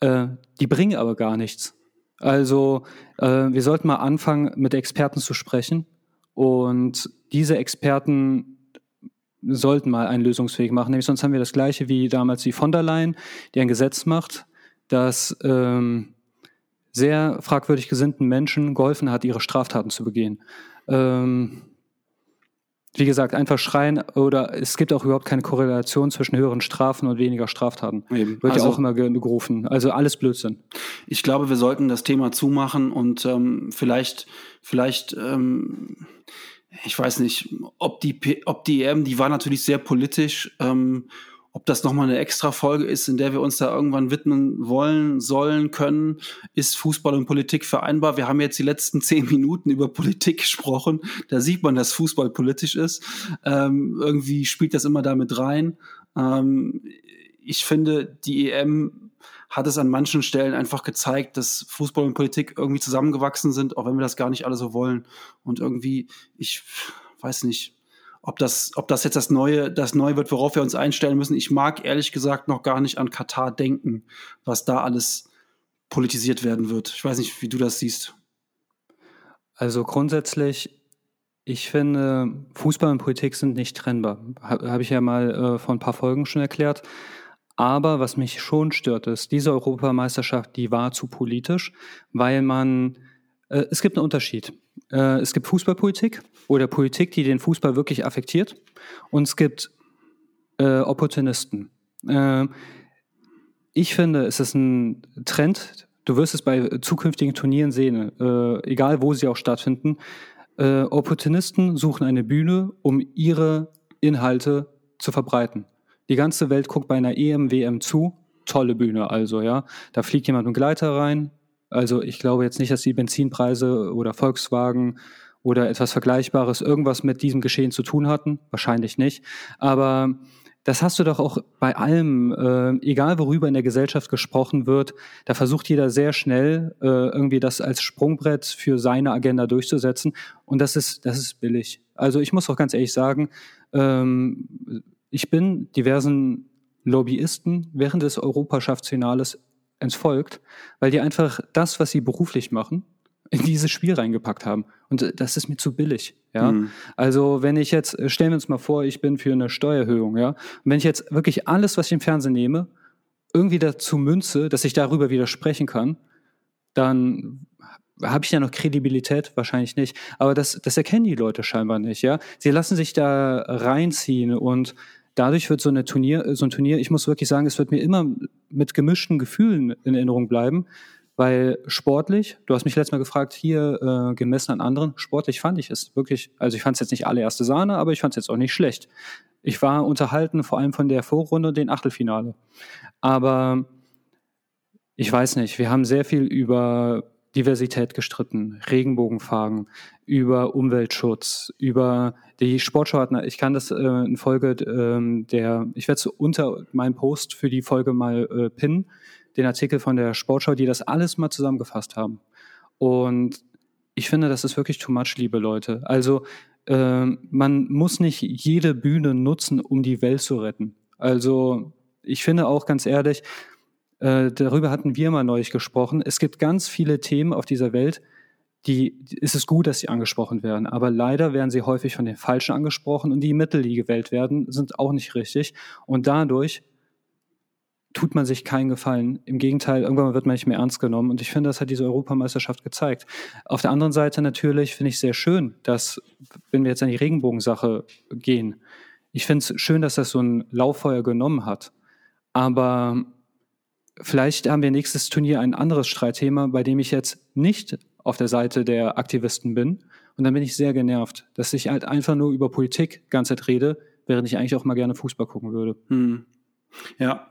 äh, die bringen aber gar nichts. Also äh, wir sollten mal anfangen, mit Experten zu sprechen und diese Experten sollten mal einen Lösungsweg machen. Nämlich sonst haben wir das gleiche wie damals die von der Leyen, die ein Gesetz macht, das ähm, sehr fragwürdig gesinnten Menschen geholfen hat, ihre Straftaten zu begehen. Ähm, wie gesagt, einfach schreien oder es gibt auch überhaupt keine Korrelation zwischen höheren Strafen und weniger Straftaten. Eben. Wird also, ja auch immer gerufen. Also alles Blödsinn. Ich glaube, wir sollten das Thema zumachen und ähm, vielleicht, vielleicht, ähm, ich weiß nicht, ob die, ob die EM, die war natürlich sehr politisch. Ähm, ob das nochmal eine extra Folge ist, in der wir uns da irgendwann widmen wollen, sollen, können, ist Fußball und Politik vereinbar. Wir haben jetzt die letzten zehn Minuten über Politik gesprochen. Da sieht man, dass Fußball politisch ist. Ähm, irgendwie spielt das immer damit rein. Ähm, ich finde, die EM hat es an manchen Stellen einfach gezeigt, dass Fußball und Politik irgendwie zusammengewachsen sind, auch wenn wir das gar nicht alle so wollen. Und irgendwie, ich weiß nicht, ob das, ob das jetzt das Neue, das Neue wird, worauf wir uns einstellen müssen. Ich mag ehrlich gesagt noch gar nicht an Katar denken, was da alles politisiert werden wird. Ich weiß nicht, wie du das siehst. Also grundsätzlich, ich finde, Fußball und Politik sind nicht trennbar. Habe hab ich ja mal äh, vor ein paar Folgen schon erklärt. Aber was mich schon stört, ist, diese Europameisterschaft, die war zu politisch, weil man, es gibt einen Unterschied. Äh, es gibt Fußballpolitik oder Politik, die den Fußball wirklich affektiert. Und es gibt äh, Opportunisten. Äh, ich finde, es ist ein Trend, du wirst es bei zukünftigen Turnieren sehen, äh, egal wo sie auch stattfinden. Äh, Opportunisten suchen eine Bühne, um ihre Inhalte zu verbreiten. Die ganze Welt guckt bei einer EM, WM zu. Tolle Bühne also, ja. Da fliegt jemand mit Gleiter rein, also ich glaube jetzt nicht, dass die Benzinpreise oder Volkswagen oder etwas Vergleichbares irgendwas mit diesem Geschehen zu tun hatten. Wahrscheinlich nicht. Aber das hast du doch auch bei allem, äh, egal worüber in der Gesellschaft gesprochen wird, da versucht jeder sehr schnell äh, irgendwie das als Sprungbrett für seine Agenda durchzusetzen. Und das ist, das ist billig. Also ich muss auch ganz ehrlich sagen, ähm, ich bin diversen Lobbyisten während des Europaschaftsfinales entfolgt, weil die einfach das, was sie beruflich machen, in dieses Spiel reingepackt haben. Und äh, das ist mir zu billig. Ja, mhm. also wenn ich jetzt, äh, stellen wir uns mal vor, ich bin für eine Steuererhöhung, ja, und wenn ich jetzt wirklich alles, was ich im Fernsehen nehme, irgendwie dazu münze, dass ich darüber widersprechen kann, dann habe ich ja noch Kredibilität? Wahrscheinlich nicht. Aber das, das erkennen die Leute scheinbar nicht, ja. Sie lassen sich da reinziehen und dadurch wird so, eine Turnier, so ein Turnier, ich muss wirklich sagen, es wird mir immer mit gemischten Gefühlen in Erinnerung bleiben, weil sportlich, du hast mich letztes Mal gefragt, hier äh, gemessen an anderen, sportlich fand ich es wirklich, also ich fand es jetzt nicht allererste Sahne, aber ich fand es jetzt auch nicht schlecht. Ich war unterhalten, vor allem von der Vorrunde und den Achtelfinale. Aber ich weiß nicht, wir haben sehr viel über Diversität gestritten, Regenbogenfarben, über Umweltschutz, über die Sportschau ich kann das äh, in Folge ähm, der, ich werde so unter meinem Post für die Folge mal äh, pinnen, den Artikel von der Sportschau, die das alles mal zusammengefasst haben. Und ich finde, das ist wirklich too much, liebe Leute. Also äh, man muss nicht jede Bühne nutzen, um die Welt zu retten. Also ich finde auch ganz ehrlich, äh, darüber hatten wir mal neulich gesprochen. Es gibt ganz viele Themen auf dieser Welt, die ist es gut, dass sie angesprochen werden. Aber leider werden sie häufig von den Falschen angesprochen und die Mittel, die gewählt werden, sind auch nicht richtig. Und dadurch tut man sich keinen Gefallen. Im Gegenteil, irgendwann wird man nicht mehr ernst genommen. Und ich finde, das hat diese Europameisterschaft gezeigt. Auf der anderen Seite natürlich finde ich sehr schön, dass, wenn wir jetzt an die Regenbogensache gehen, ich finde es schön, dass das so ein Lauffeuer genommen hat. Aber vielleicht haben wir nächstes Turnier ein anderes Streitthema, bei dem ich jetzt nicht auf der Seite der Aktivisten bin. Und dann bin ich sehr genervt, dass ich halt einfach nur über Politik ganz Zeit rede, während ich eigentlich auch mal gerne Fußball gucken würde. Hm. Ja,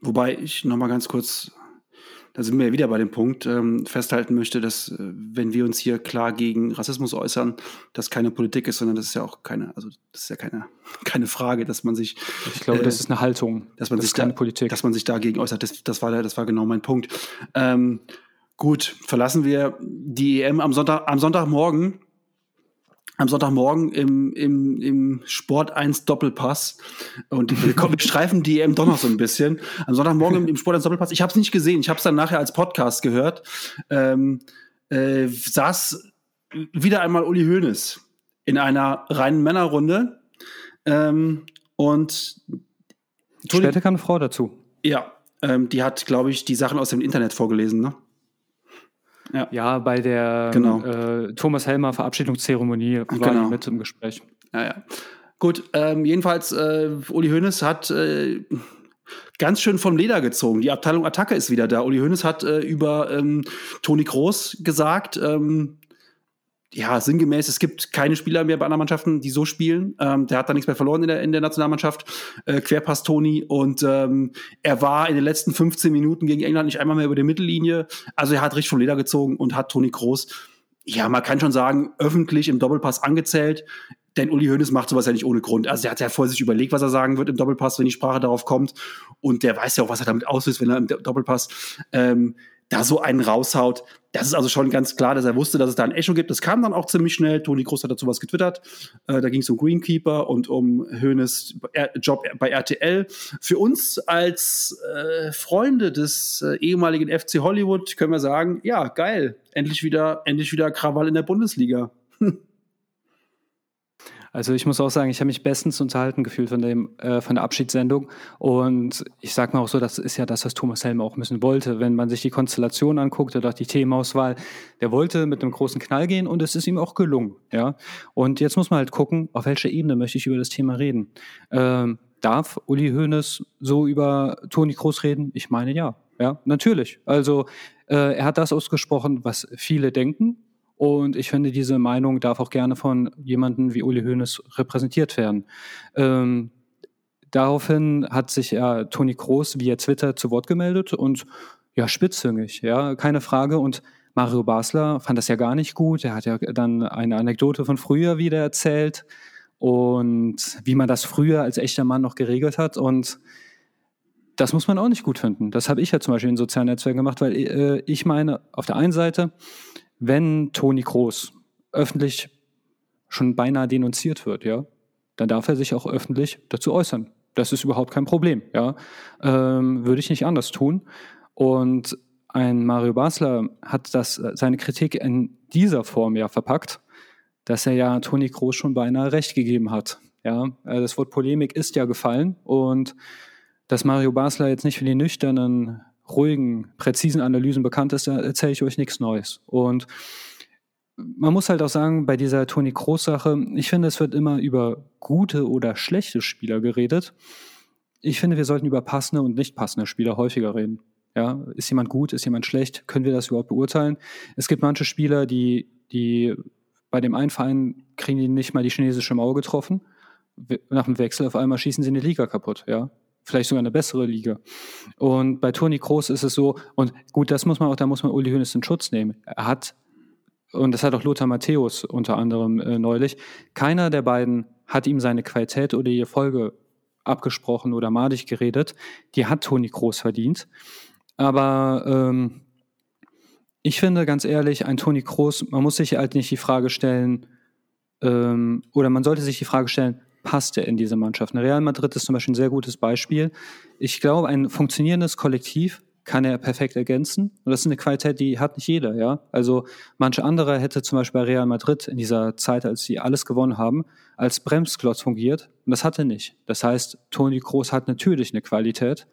wobei ich nochmal ganz kurz da sind wir ja wieder bei dem Punkt, ähm, festhalten möchte, dass äh, wenn wir uns hier klar gegen Rassismus äußern, das keine Politik ist, sondern das ist ja auch keine, also das ist ja keine, keine Frage, dass man sich. Ich glaube, äh, das ist eine Haltung. Dass man das sich keine da, Politik. Dass man sich dagegen äußert. Das, das war, das war genau mein Punkt. Ähm, gut, verlassen wir die EM am Sonntag, am Sonntagmorgen am Sonntagmorgen im, im, im Sport 1 Doppelpass. Und wir, wir streifen die EM doch noch so ein bisschen. Am Sonntagmorgen im, im Sport 1 Doppelpass. Ich habe es nicht gesehen. Ich habe es dann nachher als Podcast gehört. Ähm, äh, saß wieder einmal Uli Hoeneß in einer reinen Männerrunde Ähm, und Später kam eine Frau dazu. Ja, ähm, die hat, glaube ich, die Sachen aus dem Internet vorgelesen, ne? Ja, ja bei der genau. äh, Thomas Helmer Verabschiedungszeremonie war genau. mit im Gespräch. Ja, ja. Gut, ähm, jedenfalls, äh, Uli Hoeneß hat äh, ganz schön vom Leder gezogen. Die Abteilung Attacke ist wieder da. Uli Hoeneß hat äh, über ähm, Toni Kroos gesagt, ähm, ja, sinngemäß, es gibt keine Spieler mehr bei anderen Mannschaften, die so spielen. Ähm, der hat da nichts mehr verloren in der, in der Nationalmannschaft. Äh, Querpass Toni. Und ähm, er war in den letzten 15 Minuten gegen England nicht einmal mehr über die Mittellinie. Also er hat richtig vom Leder gezogen und hat Toni Kroos, ja, man kann schon sagen, öffentlich im Doppelpass angezählt. Denn Uli Hoeneß macht sowas ja nicht ohne Grund. Also er hat ja vorher sich überlegt, was er sagen wird im Doppelpass, wenn die Sprache darauf kommt. Und der weiß ja auch, was er damit auslöst, wenn er im Doppelpass ähm, da so einen raushaut. Das ist also schon ganz klar, dass er wusste, dass es da ein Echo gibt. Das kam dann auch ziemlich schnell. Toni Groß hat dazu was getwittert. Äh, da ging es um Greenkeeper und um Hönes Job bei RTL. Für uns als äh, Freunde des äh, ehemaligen FC Hollywood können wir sagen, ja, geil. Endlich wieder, endlich wieder Krawall in der Bundesliga. Also ich muss auch sagen, ich habe mich bestens unterhalten gefühlt von, dem, äh, von der Abschiedssendung. Und ich sage mal auch so, das ist ja das, was Thomas Helm auch müssen wollte. Wenn man sich die Konstellation anguckt oder die Themenauswahl, der wollte mit einem großen Knall gehen und es ist ihm auch gelungen. Ja? Und jetzt muss man halt gucken, auf welcher Ebene möchte ich über das Thema reden. Ähm, darf Uli Hoeneß so über Toni Kroos reden? Ich meine ja. Ja, natürlich. Also äh, er hat das ausgesprochen, was viele denken. Und ich finde, diese Meinung darf auch gerne von jemandem wie Uli Hoeneß repräsentiert werden. Ähm, daraufhin hat sich ja Toni Kroos via Twitter zu Wort gemeldet und ja, spitzhüngig, ja, keine Frage. Und Mario Basler fand das ja gar nicht gut. Er hat ja dann eine Anekdote von früher wieder erzählt und wie man das früher als echter Mann noch geregelt hat. Und das muss man auch nicht gut finden. Das habe ich ja zum Beispiel in sozialen Netzwerken gemacht, weil äh, ich meine, auf der einen Seite, wenn Toni Kroos öffentlich schon beinahe denunziert wird, ja, dann darf er sich auch öffentlich dazu äußern. Das ist überhaupt kein Problem, ja. Ähm, würde ich nicht anders tun. Und ein Mario Basler hat das, seine Kritik in dieser Form ja verpackt, dass er ja Toni Kroos schon beinahe recht gegeben hat. Ja, äh, das Wort Polemik ist ja gefallen und dass Mario Basler jetzt nicht für die nüchternen ruhigen, präzisen Analysen bekannt ist, erzähle ich euch nichts Neues. Und man muss halt auch sagen, bei dieser Toni Kroos-Sache, ich finde, es wird immer über gute oder schlechte Spieler geredet. Ich finde, wir sollten über passende und nicht passende Spieler häufiger reden. Ja, ist jemand gut, ist jemand schlecht? Können wir das überhaupt beurteilen? Es gibt manche Spieler, die, die bei dem einen Verein kriegen die nicht mal die chinesische Mauer getroffen. Nach dem Wechsel auf einmal schießen sie eine Liga kaputt. Ja, vielleicht sogar eine bessere Liga. Und bei Toni Kroos ist es so, und gut, das muss man auch, da muss man Uli Hoeneß in Schutz nehmen. Er hat, und das hat auch Lothar Matthäus unter anderem äh, neulich, keiner der beiden hat ihm seine Qualität oder die Folge abgesprochen oder madig geredet. Die hat Toni Kroos verdient. Aber ähm, ich finde ganz ehrlich, ein Toni Kroos, man muss sich halt nicht die Frage stellen, ähm, oder man sollte sich die Frage stellen, passt er in diese Mannschaft. Real Madrid ist zum Beispiel ein sehr gutes Beispiel. Ich glaube, ein funktionierendes Kollektiv kann er perfekt ergänzen. Und das ist eine Qualität, die hat nicht jeder, ja. Also manche andere hätte zum Beispiel bei Real Madrid in dieser Zeit, als sie alles gewonnen haben, als Bremsklotz fungiert. Und das hat er nicht. Das heißt, Toni Kroos hat natürlich eine Qualität.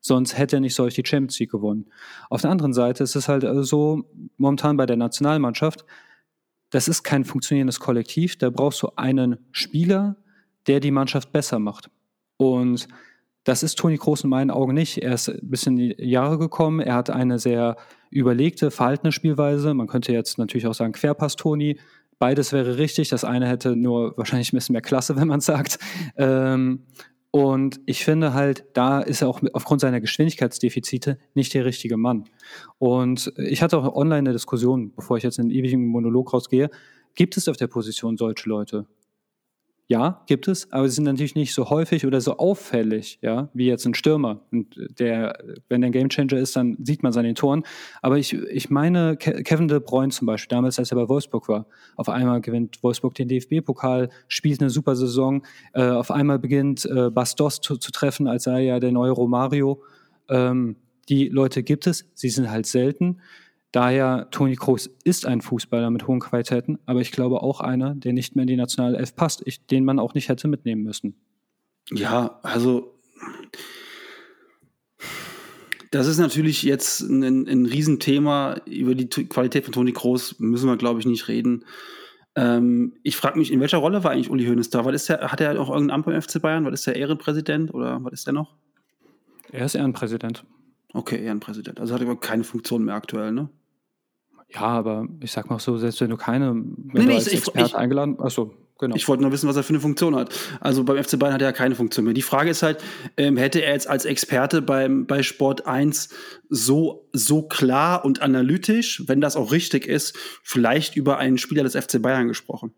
Sonst hätte er nicht solch die Champions League gewonnen. Auf der anderen Seite ist es halt so, momentan bei der Nationalmannschaft, das ist kein funktionierendes Kollektiv. Da brauchst du einen Spieler, der die Mannschaft besser macht. Und das ist Toni Kroos in meinen Augen nicht. Er ist ein bisschen in die Jahre gekommen. Er hat eine sehr überlegte, verhaltene Spielweise. Man könnte jetzt natürlich auch sagen, Querpass Toni. Beides wäre richtig. Das eine hätte nur wahrscheinlich ein bisschen mehr Klasse, wenn man sagt. Ähm, und ich finde halt, da ist er auch aufgrund seiner Geschwindigkeitsdefizite nicht der richtige Mann. Und ich hatte auch online eine Diskussion, bevor ich jetzt in den ewigen Monolog rausgehe. Gibt es auf der Position solche Leute? Ja, gibt es, aber sie sind natürlich nicht so häufig oder so auffällig, ja, wie jetzt ein Stürmer. Und der, wenn der ein Gamechanger ist, dann sieht man seine Toren. Aber ich, ich meine, Kevin De Bruyne zum Beispiel, damals, als er bei Wolfsburg war, auf einmal gewinnt Wolfsburg den DFB-Pokal, spielt eine super Saison, äh, auf einmal beginnt äh, Bastos zu, zu, treffen, als sei ja der neue Romario. Ähm, die Leute gibt es, sie sind halt selten. Daher, Toni Kroos ist ein Fußballer mit hohen Qualitäten, aber ich glaube auch einer, der nicht mehr in die nationale Elf passt, ich, den man auch nicht hätte mitnehmen müssen. Ja, also das ist natürlich jetzt ein, ein Riesenthema. Über die Qualität von Toni Kroos müssen wir, glaube ich, nicht reden. Ähm, ich frage mich, in welcher Rolle war eigentlich Uli Hoeneß da? Was ist der, hat er auch irgendein Amt beim FC Bayern? Was ist der Ehrenpräsident oder was ist der noch? Er ist Ehrenpräsident. Okay, Ehrenpräsident. Also hat er aber keine Funktion mehr aktuell, ne? Ja, aber ich sag mal so, selbst wenn du keine, wenn Nee, du nee, als ich- Experte ich- eingeladen, achso, genau. Ich wollte nur wissen, was er für eine Funktion hat. Also beim FC Bayern hat er ja keine Funktion mehr. Die Frage ist halt, ähm, hätte er jetzt als Experte beim, bei Sport 1 so, so klar und analytisch, wenn das auch richtig ist, vielleicht über einen Spieler des FC Bayern gesprochen?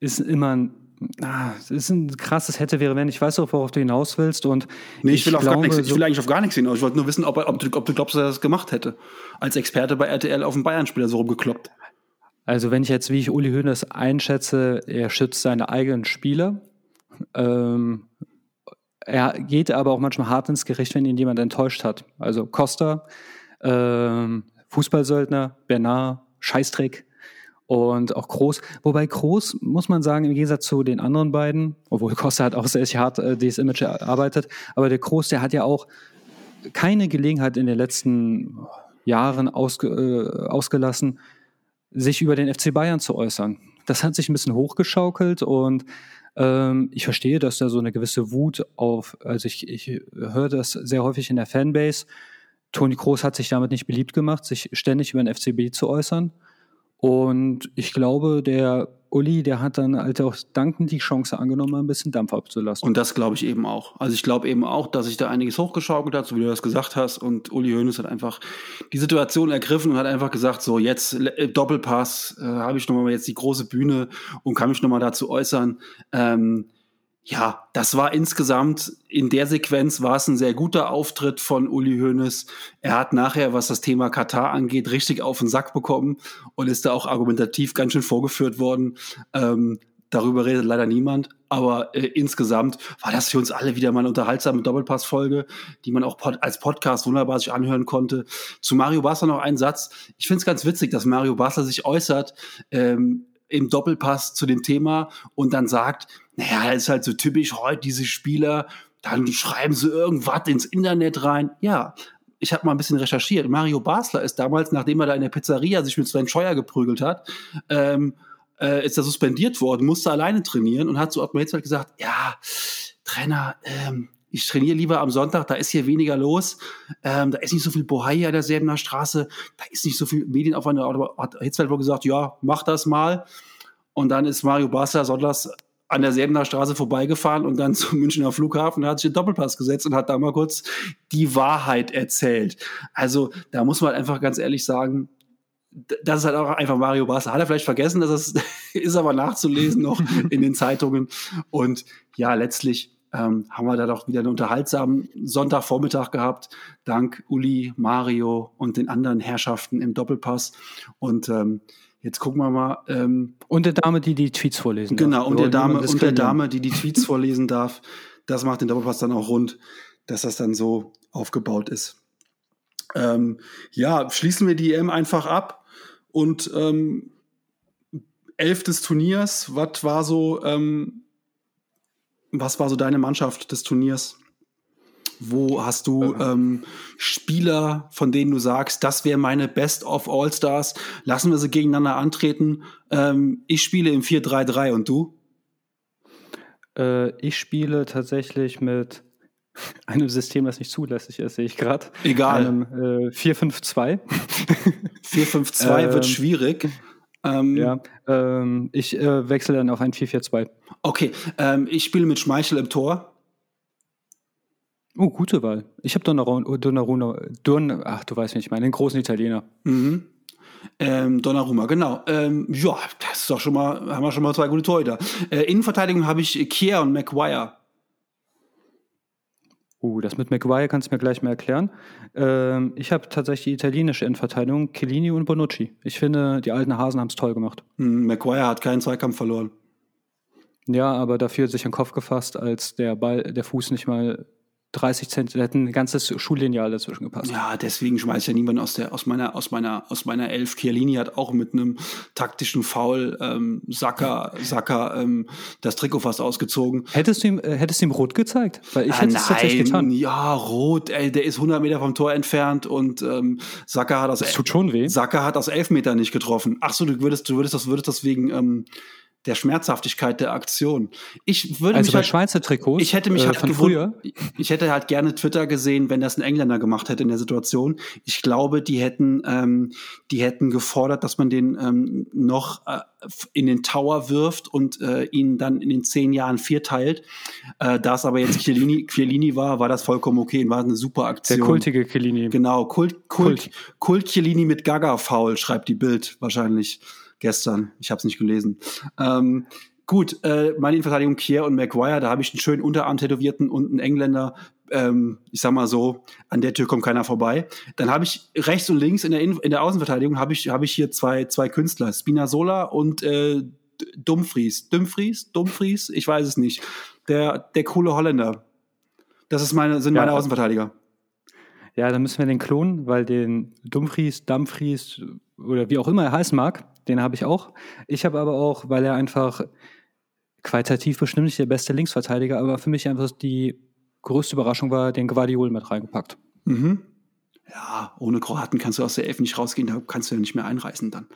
ist immer ein, ah, es ist ein krasses hätte wäre wenn ich weiß auch worauf du hinaus willst und Nee, ich will, glaube, nichts, ich will eigentlich auf gar nichts hinaus. Ich wollte nur wissen, ob, ob, du, ob du glaubst, dass er das gemacht hätte. Als Experte bei RTL auf den Bayern-Spieler so rumgekloppt. Also wenn ich jetzt, wie ich Uli Hoeneß einschätze, er schützt seine eigenen Spieler. Ähm, er geht aber auch manchmal hart ins Gericht, wenn ihn jemand enttäuscht hat. Also Costa, ähm, Fußballsöldner, Bernard, Scheißdreck und auch Groß. Wobei Groß, muss man sagen, im Gegensatz zu den anderen beiden, obwohl Costa hat auch sehr hart äh, dieses Image erarbeitet, aber der Groß, der hat ja auch keine Gelegenheit in den letzten Jahren ausge, äh, ausgelassen, sich über den FC Bayern zu äußern. Das hat sich ein bisschen hochgeschaukelt und ähm, ich verstehe, dass da so eine gewisse Wut auf, also ich, ich höre das sehr häufig in der Fanbase. Toni Kroos hat sich damit nicht beliebt gemacht, sich ständig über den FCB zu äußern. Und ich glaube, der Uli, der hat dann halt auch dankend die Chance angenommen, ein bisschen Dampf abzulassen. Und das glaube ich eben auch. Also ich glaube eben auch, dass sich da einiges hochgeschaukelt hat, so wie du das gesagt hast. Und Uli Hoeneß hat einfach die Situation ergriffen und hat einfach gesagt, so jetzt äh, Doppelpass, äh, habe ich nochmal jetzt die große Bühne und kann mich nochmal dazu äußern. Ähm, ja, das war insgesamt in der Sequenz war es ein sehr guter Auftritt von Uli Hoeneß. Er hat nachher, was das Thema Katar angeht, richtig auf den Sack bekommen und ist da auch argumentativ ganz schön vorgeführt worden. Ähm, darüber redet leider niemand, aber äh, insgesamt war das für uns alle wieder mal eine unterhaltsame Doppelpass-Folge, die man auch pod als Podcast wunderbar sich anhören konnte. Zu Mario Basler noch ein Satz. Ich finde es ganz witzig, dass Mario Basler sich äußert ähm, im Doppelpass zu dem Thema und dann sagt, naja, das ist halt so typisch heute, diese Spieler, dann schreiben sie irgendwas ins Internet rein. Ja, ich habe mal ein bisschen recherchiert. Mario Basler ist damals, nachdem er da in der Pizzeria sich mit Sven Scheuer geprügelt hat, ähm, äh, ist er suspendiert worden, musste alleine trainieren und hat zu Ottmar Hitzfeld gesagt, ja, Trainer, ähm, ich trainiere lieber am Sonntag, da ist hier weniger los, ähm, da ist nicht so viel Bohai an der Säbener Straße, da ist nicht so viel Medienaufwand. Hat Hitzfeld wohl gesagt, ja, mach das mal. Und dann ist Mario Basler sonntags an der Säbener Straße vorbeigefahren und dann zum Münchner Flughafen, da hat sich den Doppelpass gesetzt und hat da mal kurz die Wahrheit erzählt. Also da muss man einfach ganz ehrlich sagen, das ist halt auch einfach Mario Basler. Hat er vielleicht vergessen, dass es ist aber nachzulesen noch in den Zeitungen. Und ja, letztlich ähm, haben wir da doch wieder einen unterhaltsamen Sonntagvormittag gehabt, dank Uli, Mario und den anderen Herrschaften im Doppelpass. Und ähm, jetzt gucken wir mal. Ähm, Und der Dame, die die Tweets vorlesen. Genau, darf. und Wir der Dame, und der. Dame, die die Tweets vorlesen darf, das macht den Doppelpass dann auch rund, dass das dann so aufgebaut ist. Ähm, ja, schließen wir die EM einfach ab und ähm, elf des Turniers, was war so, ähm, was war so deine Mannschaft des Turniers? Wo hast du ähm, Spieler, von denen du sagst, das wäre meine Best of All-Stars? Lassen wir sie gegeneinander antreten. Ähm, ich spiele im 4-3-3 und du? Äh, ich spiele tatsächlich mit einem System, das nicht zulässig ist, sehe ich gerade. Egal. Einem äh, 4-5-2. 4-5-2 wird Ähm, schwierig. Ähm, ja, ähm, ich äh, wechsle dann auf ein 4-4-2. Okay, ähm, ich spiele mit Schmeichel im Tor. Oh, gute Wahl. Ich habe Donnarumma, Donnarumma, Don, ach, du weißt, wen ich meine, den großen Italiener. Mhm. Ähm, Donnarumma, genau. Ähm, ja, das ist doch schon mal, haben wir schon mal zwei gute Torhüter. Äh, Innenverteidigung habe ich Kier und Maguire. Uh, das mit Maguire kannst du mir gleich mal erklären. Ähm, ich habe tatsächlich die italienische Innenverteidigung, Chiellini und Bonucci. Ich finde, die alten Hasen haben es toll gemacht. Hm, Maguire hat keinen Zweikampf verloren. Ja, aber dafür sich den Kopf gefasst, als der Ball, der Fuß nicht mal 30 Zentimeter, hätte ein ganzes Schullineal dazwischen gepasst. Ja, deswegen schmeißt ja niemand aus der aus meiner aus meiner aus meiner Elf. Chiellini hat auch mit einem taktischen Foul ähm, Saka Saka ähm, das Trikot fast ausgezogen. Hättest du ihm äh, hättest du ihm rot gezeigt? Weil ich ah, hätte es tatsächlich getan. Ja, rot. Ey, der ist 100 Meter vom Tor entfernt und ähm, Saka hat das. Das tut schon weh. Saka hat aus elf Meter nicht getroffen. Ach so, du würdest du würdest das würdest das wegen ähm, der Schmerzhaftigkeit der Aktion. Ich würde also mich bei halt, Schweizer Trikots. Ich hätte mich äh, halt von früher. Ich hätte halt gerne Twitter gesehen, wenn das ein Engländer gemacht hätte in der Situation. Ich glaube, die hätten, ähm, die hätten gefordert, dass man den ähm, noch äh, in den Tower wirft und äh, ihn dann in den zehn Jahren vierteilt. Äh, da es aber jetzt Chiellini, Chiellini war, war das vollkommen okay und war eine super Aktion. Der kultige Chiellini. Genau, Kult, Kult, Kult. Kult Chiellini mit Gaga-Foul, schreibt die Bild wahrscheinlich gestern. Ich habe es nicht gelesen. Ähm, gut, äh, meine Innenverteidigung Kier und Maguire, da habe ich einen schönen Unterarm tätowierten und einen Engländer. Ähm, ich sag mal so, an der Tür kommt keiner vorbei. Dann habe ich rechts und links in der, in, in der Außenverteidigung habe ich, hab ich hier zwei, zwei Künstler, Spinazzola und äh, Dumfries. Dumfries? Dumfries? Ich weiß es nicht. Der, der coole Holländer. Das ist meine, sind meine ja, Außenverteidiger. Ja, dann müssen wir den klonen, weil den Dumfries, Dumfries oder wie auch immer er heißen mag, den habe ich auch. Ich habe aber auch, weil er einfach qualitativ bestimmt nicht der beste Linksverteidiger, aber für mich einfach die größte Überraschung war, den Guardiol mit reingepackt. Mhm. Ja, ohne Kroaten kannst du aus der Elf nicht rausgehen, da kannst du ja nicht mehr einreißen dann.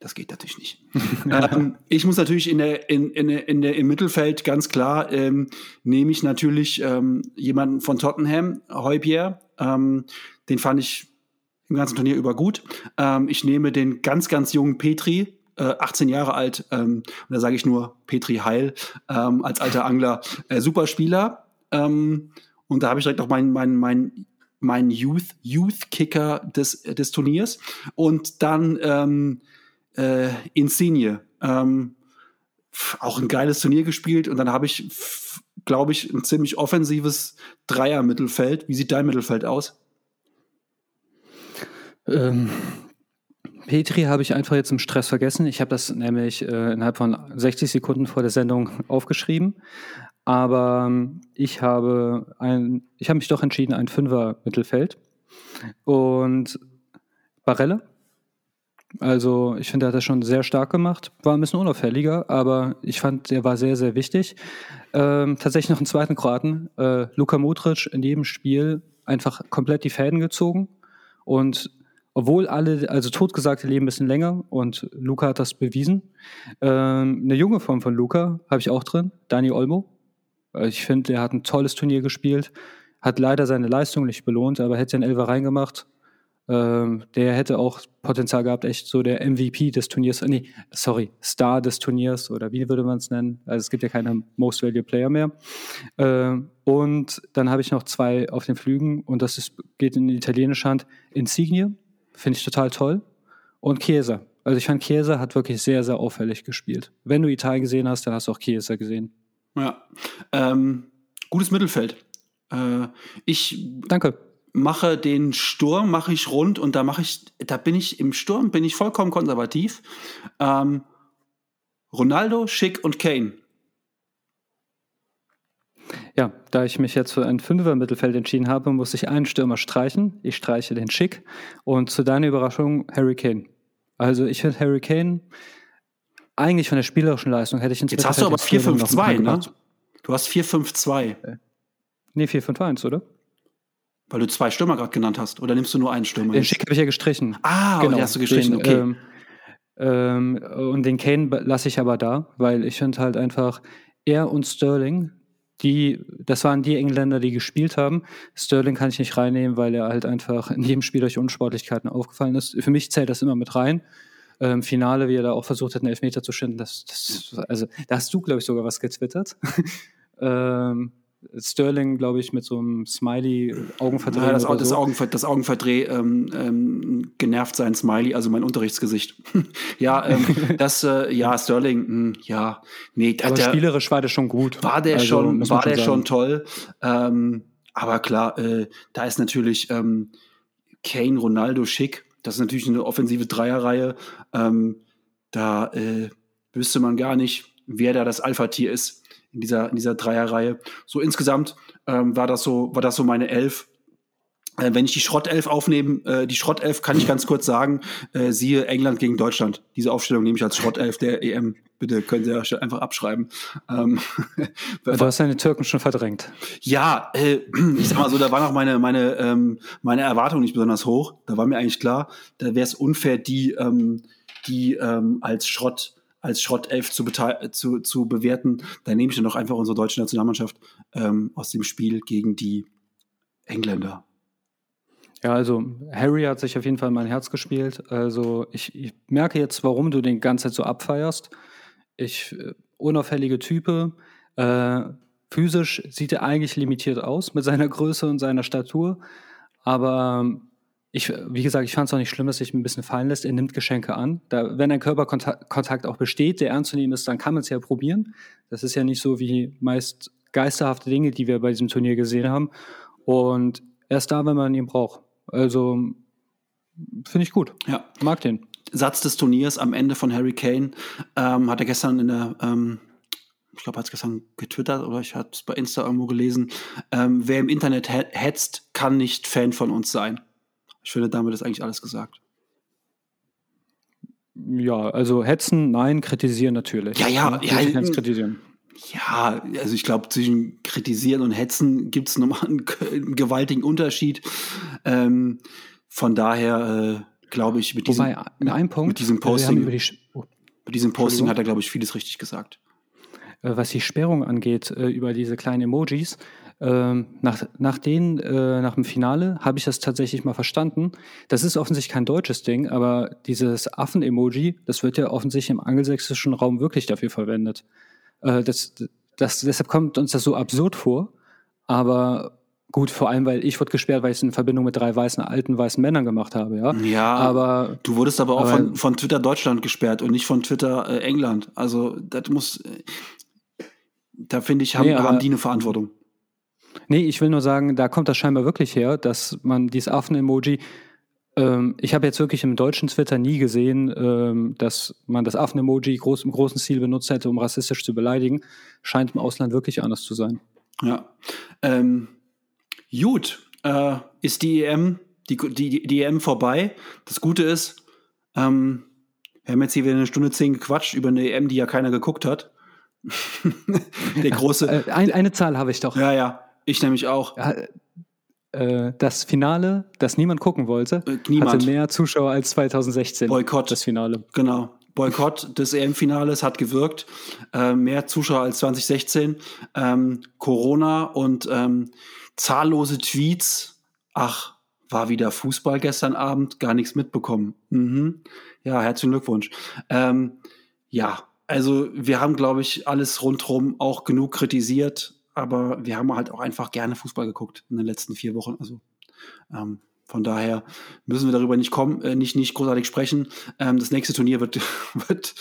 Das geht natürlich nicht. ähm, ich muss natürlich in der, in, in, in der, im Mittelfeld ganz klar, ähm, nehme ich natürlich ähm, jemanden von Tottenham, Heubier. Ähm, den fand ich im ganzen Turnier über gut. Ähm, ich nehme den ganz, ganz jungen Petri, äh, 18 Jahre alt, ähm, und da sage ich nur Petri Heil, ähm, als alter Angler, äh, super Spieler. Ähm, und da habe ich direkt auch meinen mein, mein, mein Youth, Youth Kicker des, des Turniers. Und dann ähm, äh, Insigne. Ähm, auch ein geiles Turnier gespielt und dann habe ich, glaube ich, ein ziemlich offensives Dreier-Mittelfeld. Wie sieht dein Mittelfeld aus? Ähm, Petri habe ich einfach jetzt im Stress vergessen. Ich habe das nämlich äh, innerhalb von 60 Sekunden vor der Sendung aufgeschrieben. Aber ähm, ich habe ein, ich habe mich doch entschieden, ein Fünfer Mittelfeld. Und Barelle. Also ich finde, er hat das schon sehr stark gemacht. War ein bisschen unauffälliger, aber ich fand, der war sehr, sehr wichtig. Ähm, tatsächlich noch einen zweiten Kroaten. Äh, Luka Modric in jedem Spiel einfach komplett die Fäden gezogen. Und obwohl alle, also Totgesagte leben ein bisschen länger und Luca hat das bewiesen. Ähm, eine junge Form von Luca habe ich auch drin, Dani Olmo. Ich finde, er hat ein tolles Turnier gespielt, hat leider seine Leistung nicht belohnt, aber hätte er einen Elfer reingemacht, ähm, der hätte auch Potenzial gehabt, echt so der MVP des Turniers, nee, sorry, Star des Turniers oder wie würde man es nennen? Also es gibt ja keine Most Value Player mehr. Ähm, und dann habe ich noch zwei auf den Flügen und das ist, geht in die italienische Hand. Insigne, Finde ich total toll. Und Chiesa. Also ich fand, Chiesa hat wirklich sehr, sehr auffällig gespielt. Wenn du Italien gesehen hast, dann hast du auch Chiesa gesehen. Ja. Ähm, gutes Mittelfeld. Äh, ich Danke. Mache den Sturm, mache ich rund und da mache ich, da bin ich im Sturm, bin ich vollkommen konservativ. Ähm, Ronaldo, Schick und Kane. Ja, da ich mich jetzt für ein Fünfer-Mittelfeld entschieden habe, muss ich einen Stürmer streichen. Ich streiche den Schick. Und zu deiner Überraschung Harry Kane. Also ich finde Harry Kane eigentlich von der spielerischen Leistung hätte ich ins Jetzt hast du aber 4-5-2, ne? Du hast 4-5-2. Äh, nee, 4-5-1, oder? Weil du zwei Stürmer gerade genannt hast. Oder nimmst du nur einen Stürmer? Den Schick habe ich ja gestrichen. Ah, genau. den hast du gestrichen, den, okay. Ähm, ähm, und den Kane lasse ich aber da, weil ich finde halt einfach, er und Sterling die, das waren die Engländer, die gespielt haben. Sterling kann ich nicht reinnehmen, weil er halt einfach in jedem Spiel durch Unsportlichkeiten aufgefallen ist. Für mich zählt das immer mit rein. Ähm, Finale, wie er da auch versucht hat, einen Elfmeter zu schinden, das, das, also, da hast du, glaube ich, sogar was getwittert. ähm, Sterling, glaube ich, mit so einem Smiley Augenverdreh. Ja, das, das, so. Augenver das Augenverdreh ähm, ähm, genervt sein Smiley, also mein Unterrichtsgesicht. ja, ähm, das, äh, ja, Sterling, mh, hm, ja, nee, aber der, spielerisch war der schon gut. War der also, schon, war der schon toll. Ähm, aber klar, äh, da ist natürlich ähm, Kane, Ronaldo, Schick. Das ist natürlich eine offensive Dreierreihe. Ähm, da äh, wüsste man gar nicht, wer da das Alpha-Tier ist in dieser, in dieser Dreierreihe. So insgesamt ähm, war das so, war das so meine Elf. Äh, wenn ich die Schrottelf aufnehme, äh, die Schrottelf kann ich ganz kurz sagen, äh, siehe England gegen Deutschland. Diese Aufstellung nehme ich als Schrottelf der EM. Bitte können Sie ja einfach abschreiben. Ähm, du hast deine Türken schon verdrängt. Ja, äh, ich sag mal so, da war noch meine, meine, ähm, meine Erwartung nicht besonders hoch. Da war mir eigentlich klar, da wäre es unfair, die, ähm, die ähm, als Schrott als Schrottelf zu, zu, zu bewerten. Da nehme ich dann doch einfach unsere deutsche Nationalmannschaft ähm, aus dem Spiel gegen die Engländer. Ja, also Harry hat sich auf jeden Fall mein Herz gespielt. Also ich, ich merke jetzt, warum du den ganze Zeit so abfeierst. Ich, äh, unauffällige Type, äh, physisch sieht er eigentlich limitiert aus mit seiner Größe und seiner Statur. Aber ich, wie gesagt, ich fand es auch nicht schlimm, dass sich ein bisschen fallen lässt. Er nimmt Geschenke an. Da, wenn ein Körperkontakt auch besteht, der ernst zu nehmen ist, dann kann man es ja probieren. Das ist ja nicht so wie meist geisterhafte Dinge, die wir bei diesem Turnier gesehen haben. Und er ist da, wenn man ihn braucht. Also finde ich gut. Ja. Mag den. Satz des Turniers am Ende von Harry Kane ähm, hat er gestern in der, ähm, ich glaube, er hat es gestern getwittert oder ich habe es bei Insta irgendwo gelesen. Ähm, wer im Internet hetzt, kann nicht Fan von uns sein. Ich finde, damit ist eigentlich alles gesagt. Ja, also hetzen, nein, kritisieren natürlich. Ja, ja, ja. ja kritisieren. Ja, also ich glaube, zwischen kritisieren und hetzen gibt es nochmal einen, einen, gewaltigen Unterschied. Ähm, von daher äh, glaube ich, mit diesem, Wobei, in einem Punkt, mit diesem Posting, die, oh, mit diesem Posting hat er, glaube ich, vieles richtig gesagt. Äh, was die Sperrung angeht, äh, über diese kleinen Emojis, ähm, nach, nach, den, äh, nach dem Finale habe ich das tatsächlich mal verstanden. Das ist offensichtlich kein deutsches Ding, aber dieses Affen-Emoji, das wird ja offensichtlich im angelsächsischen Raum wirklich dafür verwendet. Äh, das, das, deshalb kommt uns das so absurd vor. Aber gut, vor allem, weil ich wurde gesperrt, weil ich es in Verbindung mit drei weißen, alten, weißen Männern gemacht habe, ja. Ja, aber. Du wurdest aber auch aber, von, von Twitter Deutschland gesperrt und nicht von Twitter äh, England. Also, das muss. Äh, da finde ich, haben, nee, haben die eine Verantwortung. Nee, ich will nur sagen, da kommt das scheinbar wirklich her, dass man dieses Affen-Emoji ähm, ich habe jetzt wirklich im deutschen Twitter nie gesehen, ähm, dass man das Affen-Emoji groß, im großen Stil benutzt hätte, um rassistisch zu beleidigen. Scheint im Ausland wirklich anders zu sein. Ja. Ähm, gut, äh, ist die EM, die, die, die EM vorbei. Das Gute ist, ähm, wir haben jetzt hier wieder eine Stunde zehn gequatscht über eine EM, die ja keiner geguckt hat. der große. Äh, ein, eine Zahl habe ich doch. Ja, ja. Ich nämlich auch. Ja, äh, das Finale, das niemand gucken wollte, äh, niemand. hatte mehr Zuschauer als 2016. Boykott. Das Finale. Genau. Boykott des EM-Finales hat gewirkt. Äh, mehr Zuschauer als 2016. Ähm, Corona und ähm, zahllose Tweets. Ach, war wieder Fußball gestern Abend, gar nichts mitbekommen. Mhm. Ja, herzlichen Glückwunsch. Ähm, ja, also wir haben, glaube ich, alles rundherum auch genug kritisiert aber wir haben halt auch einfach gerne Fußball geguckt in den letzten vier Wochen. Also ähm, von daher müssen wir darüber nicht kommen, äh, nicht, nicht großartig sprechen. Ähm, das nächste Turnier wird, wird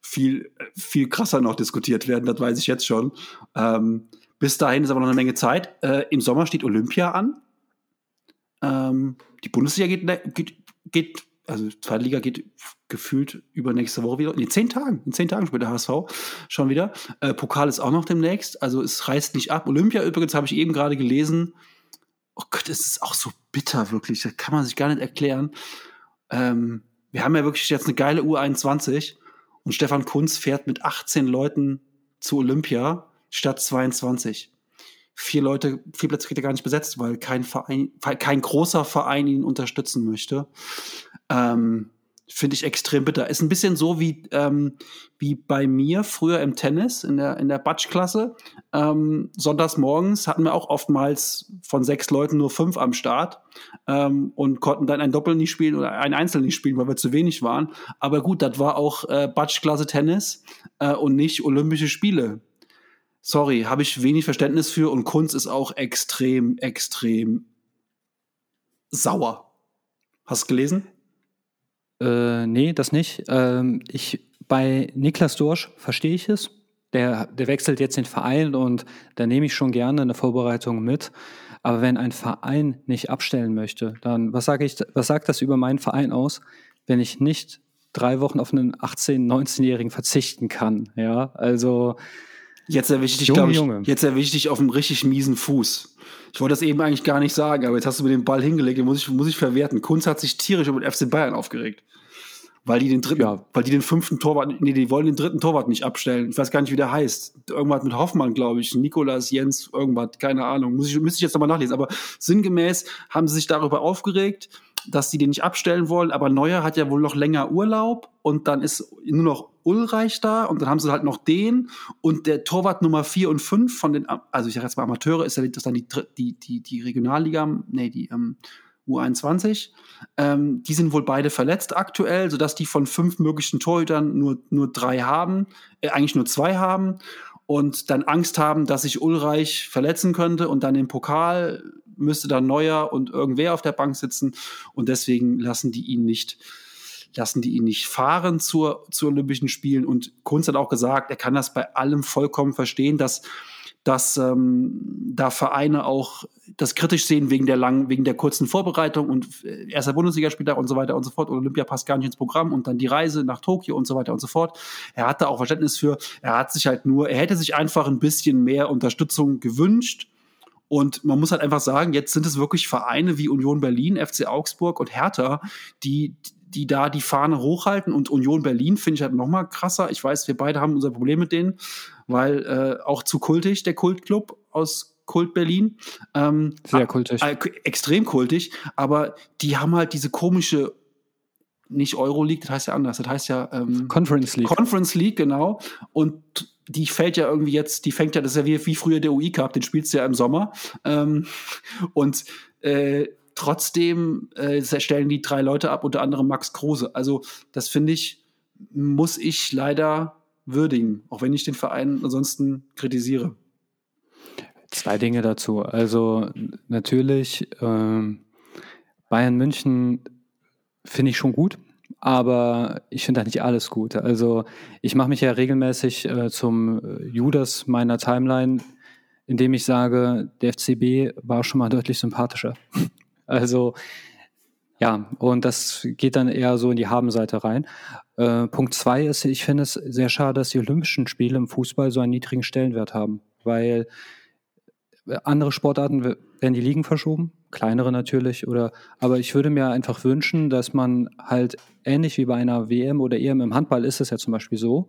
viel, viel krasser noch diskutiert werden, das weiß ich jetzt schon. Ähm, bis dahin ist aber noch eine Menge Zeit. Äh, Im Sommer steht Olympia an. Ähm, die Bundesliga geht, ne, geht, geht also zweite Liga geht gefühlt über nächste Woche wieder. In zehn Tagen. In zehn Tagen spielt der HSV schon wieder. Äh, Pokal ist auch noch demnächst. Also es reißt nicht ab. Olympia übrigens habe ich eben gerade gelesen. Oh Gott, es ist auch so bitter, wirklich. Das kann man sich gar nicht erklären. Ähm, wir haben ja wirklich jetzt eine geile U21 und Stefan Kunz fährt mit 18 Leuten zu Olympia statt 22 vier Leute, vier Plätze kriegt er gar nicht besetzt, weil kein Verein, kein großer Verein ihn unterstützen möchte. Ähm, Finde ich extrem bitter. Ist ein bisschen so wie, ähm, wie bei mir früher im Tennis in der, in der Batsch-Klasse. Ähm, sonntags morgens hatten wir auch oftmals von sechs Leuten nur fünf am Start ähm, und konnten dann ein Doppel nicht spielen oder ein Einzel nicht spielen, weil wir zu wenig waren. Aber gut, das war auch äh, Batsch-Klasse Tennis äh, und nicht Olympische Spiele sorry, habe ich wenig Verständnis für und Kunst ist auch extrem, extrem sauer. Hast du gelesen? Äh, nee, das nicht. Ähm, ich, bei Niklas Dorsch verstehe ich es. Der, der wechselt jetzt den Verein und da nehme ich schon gerne eine Vorbereitung mit. Aber wenn ein Verein nicht abstellen möchte, dann was sage ich, was sagt das über meinen Verein aus, wenn ich nicht drei Wochen auf einen 18-, 19-Jährigen verzichten kann? Ja, also Jetzt erwische ich dich, glaube ich, jetzt erwische ich dich auf einem richtig miesen Fuß. Ich wollte das eben eigentlich gar nicht sagen, aber jetzt hast du mir den Ball hingelegt, den muss ich, muss ich verwerten. Kunz hat sich tierisch über den FC Bayern aufgeregt. Weil die den dritten, ja. weil die den fünften Torwart, nee, die wollen den dritten Torwart nicht abstellen. Ich weiß gar nicht, wie der heißt. Irgendwas mit Hoffmann, glaube ich. Nikolas, Jens, irgendwas, keine Ahnung. Muss ich, müsste ich jetzt nochmal nachlesen. Aber sinngemäß haben sie sich darüber aufgeregt, dass die den nicht abstellen wollen, aber Neuer hat ja wohl noch länger Urlaub und dann ist nur noch Ulreich da und dann haben sie halt noch den und der Torwart Nummer 4 und 5 von den, also ich sag jetzt mal Amateure, ist ja das dann die, die, die, die Regionalliga, nee, die ähm, U21. Ähm, die sind wohl beide verletzt aktuell, sodass die von fünf möglichen Torhütern nur, nur drei haben, äh, eigentlich nur zwei haben und dann Angst haben, dass sich Ulreich verletzen könnte und dann im Pokal müsste dann Neuer und irgendwer auf der Bank sitzen. Und deswegen lassen die ihn nicht lassen die ihn nicht fahren zur, zu Olympischen Spielen. Und Kunz hat auch gesagt, er kann das bei allem vollkommen verstehen, dass dass ähm, da Vereine auch das kritisch sehen wegen der langen, wegen der kurzen Vorbereitung. Und äh, erster Bundesligaspieler und so weiter und so fort. Und Olympia passt gar nicht ins Programm. Und dann die Reise nach Tokio und so weiter und so fort. Er hatte auch Verständnis für, er hat sich halt nur, er hätte sich einfach ein bisschen mehr Unterstützung gewünscht und man muss halt einfach sagen, jetzt sind es wirklich Vereine wie Union Berlin, FC Augsburg und Hertha, die, die da die Fahne hochhalten. Und Union Berlin finde ich halt noch mal krasser. Ich weiß, wir beide haben unser Problem mit denen, weil äh, auch zu kultig, der Kultclub aus Kult Berlin. Ähm, Sehr kultig. Äh, extrem kultig, aber die haben halt diese komische nicht Euroleague, das heißt ja anders, das heißt ja ähm, Conference League. Conference League, genau. Und die fällt ja irgendwie jetzt, die fängt ja, das ist ja wie, wie früher der UI Cup, den spielst du ja im Sommer. Ähm, und äh, trotzdem äh, stellen die drei Leute ab, unter anderem Max Kruse. Also, das finde ich, muss ich leider würdigen, auch wenn ich den Verein ansonsten kritisiere. Zwei Dinge dazu. Also, natürlich, ähm, Bayern München finde ich schon gut aber ich finde da nicht alles gut. Also ich mache mich ja regelmäßig äh, zum äh, Judas meiner Timeline, indem ich sage, der FCB war schon mal deutlich sympathischer. also ja, und das geht dann eher so in die Habenseite rein. Äh, Punkt zwei ist, ich finde es sehr schade, dass die Olympischen Spiele im Fußball so einen niedrigen Stellenwert haben, weil andere Sportarten werden die Ligen verschoben, kleinere natürlich, oder aber ich würde mir einfach wünschen, dass man halt ähnlich wie bei einer WM oder EM im Handball ist es ja zum Beispiel so,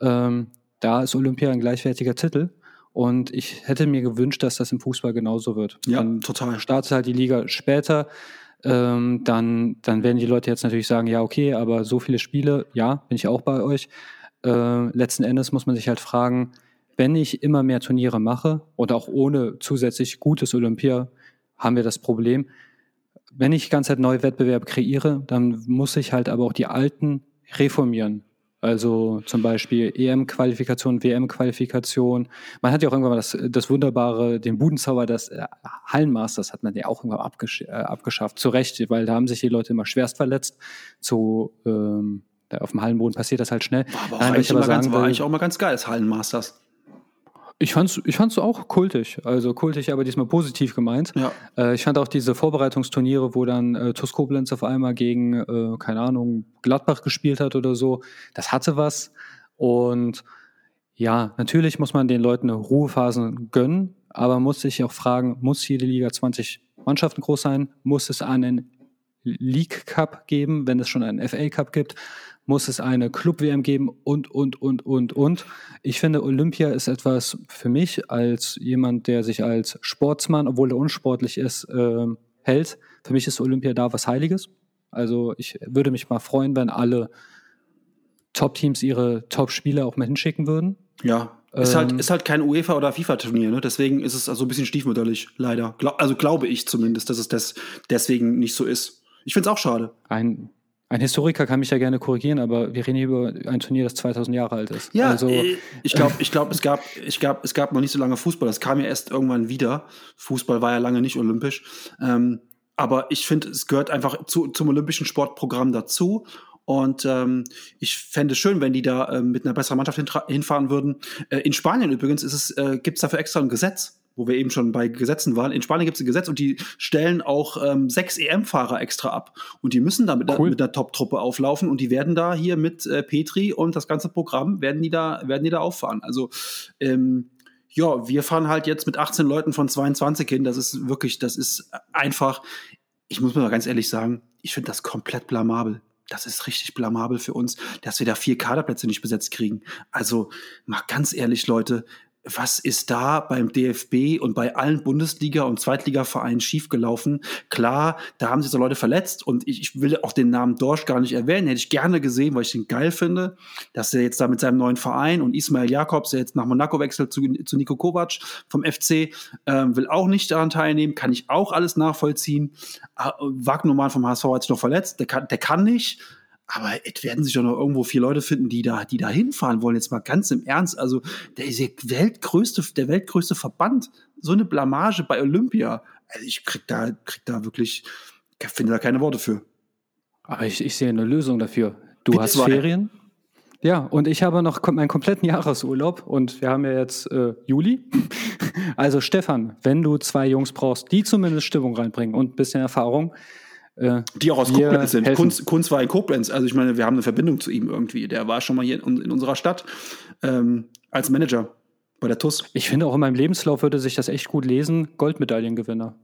ähm, da ist Olympia ein gleichwertiger Titel und ich hätte mir gewünscht, dass das im Fußball genauso wird. Ja, dann total. Startet halt die Liga später, ähm, dann, dann werden die Leute jetzt natürlich sagen, ja, okay, aber so viele Spiele, ja, bin ich auch bei euch. Äh, letzten Endes muss man sich halt fragen, wenn ich immer mehr Turniere mache und auch ohne zusätzlich gutes Olympia, haben wir das Problem. Wenn ich ganz halt neue Wettbewerbe kreiere, dann muss ich halt aber auch die alten reformieren. Also zum Beispiel EM-Qualifikation, WM-Qualifikation. Man hat ja auch irgendwann mal das, das wunderbare, den Budenzauber, das äh, Hallenmasters hat man ja auch irgendwann abgesch äh, abgeschafft. Zu Recht, weil da haben sich die Leute immer schwerst verletzt. Zu, ähm, auf dem Hallenboden passiert das halt schnell. War, aber auch Nein, eigentlich, sagen, ganz, war eigentlich auch mal ganz geil, das Hallenmasters. Ich fand's, ich fand's auch kultig, also kultig, aber diesmal positiv gemeint. Ja. Äh, ich fand auch diese Vorbereitungsturniere, wo dann äh, TuS Koblenz auf einmal gegen, äh, keine Ahnung, Gladbach gespielt hat oder so, das hatte was. Und ja, natürlich muss man den Leuten eine Ruhephasen gönnen, aber muss sich auch fragen, muss jede Liga 20 Mannschaften groß sein? Muss es einen League Cup geben, wenn es schon einen FA Cup gibt? muss es eine Club-WM geben und, und, und, und, und. Ich finde, Olympia ist etwas für mich als jemand, der sich als Sportsmann, obwohl er unsportlich ist, äh, hält. Für mich ist Olympia da was Heiliges. Also ich würde mich mal freuen, wenn alle Top-Teams ihre Top-Spieler auch mal hinschicken würden. Ja, ist, halt, ähm, ist halt kein UEFA- oder FIFA-Turnier, ne? deswegen ist es also ein bisschen stiefmütterlich, leider. Gla also glaube ich zumindest, dass es das deswegen nicht so ist. Ich finde es auch schade. Ein, ein Historiker kann mich ja gerne korrigieren, aber wir reden hier über ein Turnier, das 2000 Jahre alt ist. Ja, also, äh, ich glaube, ich glaub, es, gab, ich gab, es gab noch nicht so lange Fußball. Das kam ja erst irgendwann wieder. Fußball war ja lange nicht olympisch. Ähm, aber ich finde, es gehört einfach zu, zum olympischen Sportprogramm dazu. Und ähm, ich fände es schön, wenn die da äh, mit einer besseren Mannschaft hinfahren würden. Äh, in Spanien übrigens ist es, äh, gibt es dafür extra ein Gesetz wo wir eben schon bei Gesetzen waren. In Spanien gibt es ein Gesetz und die stellen auch ähm, sechs EM-Fahrer extra ab. Und die müssen da mit, cool. mit einer Top-Truppe auflaufen und die werden da hier mit äh, Petri und das ganze Programm werden die da, werden die da auffahren. Also ähm, ja, wir fahren halt jetzt mit 18 Leuten von 22 hin. Das ist wirklich, das ist einfach, ich muss mal ganz ehrlich sagen, ich finde das komplett blamabel. Das ist richtig blamabel für uns, dass wir da vier Kaderplätze nicht besetzt kriegen. Also mal ganz ehrlich, Leute, was ist da beim DFB und bei allen Bundesliga- und Zweitligavereinen schiefgelaufen? Klar, da haben sich so Leute verletzt und ich, ich, will auch den Namen Dorsch gar nicht erwähnen. Hätte ich gerne gesehen, weil ich den geil finde, dass er jetzt da mit seinem neuen Verein und Ismail Jakobs, der jetzt nach Monaco wechselt zu, zu Nico Kovac vom FC, ähm, will auch nicht daran teilnehmen. Kann ich auch alles nachvollziehen. Äh, Wagnumann vom HSV hat sich noch verletzt. Der kann, der kann nicht. Aber es werden sich doch noch irgendwo vier Leute finden, die da, die da hinfahren wollen. Jetzt mal ganz im Ernst. Also, der der weltgrößte, der weltgrößte Verband. So eine Blamage bei Olympia. Also, ich krieg da, krieg da wirklich, ich finde da keine Worte für. Aber ich, ich sehe eine Lösung dafür. Du Bitte hast zwei. Ferien. Ja, und ich habe noch meinen kompletten Jahresurlaub und wir haben ja jetzt äh, Juli. Also Stefan, wenn du zwei Jungs brauchst, die zumindest Stimmung reinbringen und ein bisschen Erfahrung, äh, die auch aus Koblenz sind. Kunst, Kunst war in Koblenz. Also ich meine, wir haben eine Verbindung zu ihm irgendwie. Der war schon mal hier in, in unserer Stadt ähm, als Manager bei der TUS. Ich finde auch in meinem Lebenslauf würde sich das echt gut lesen. Goldmedaillengewinner.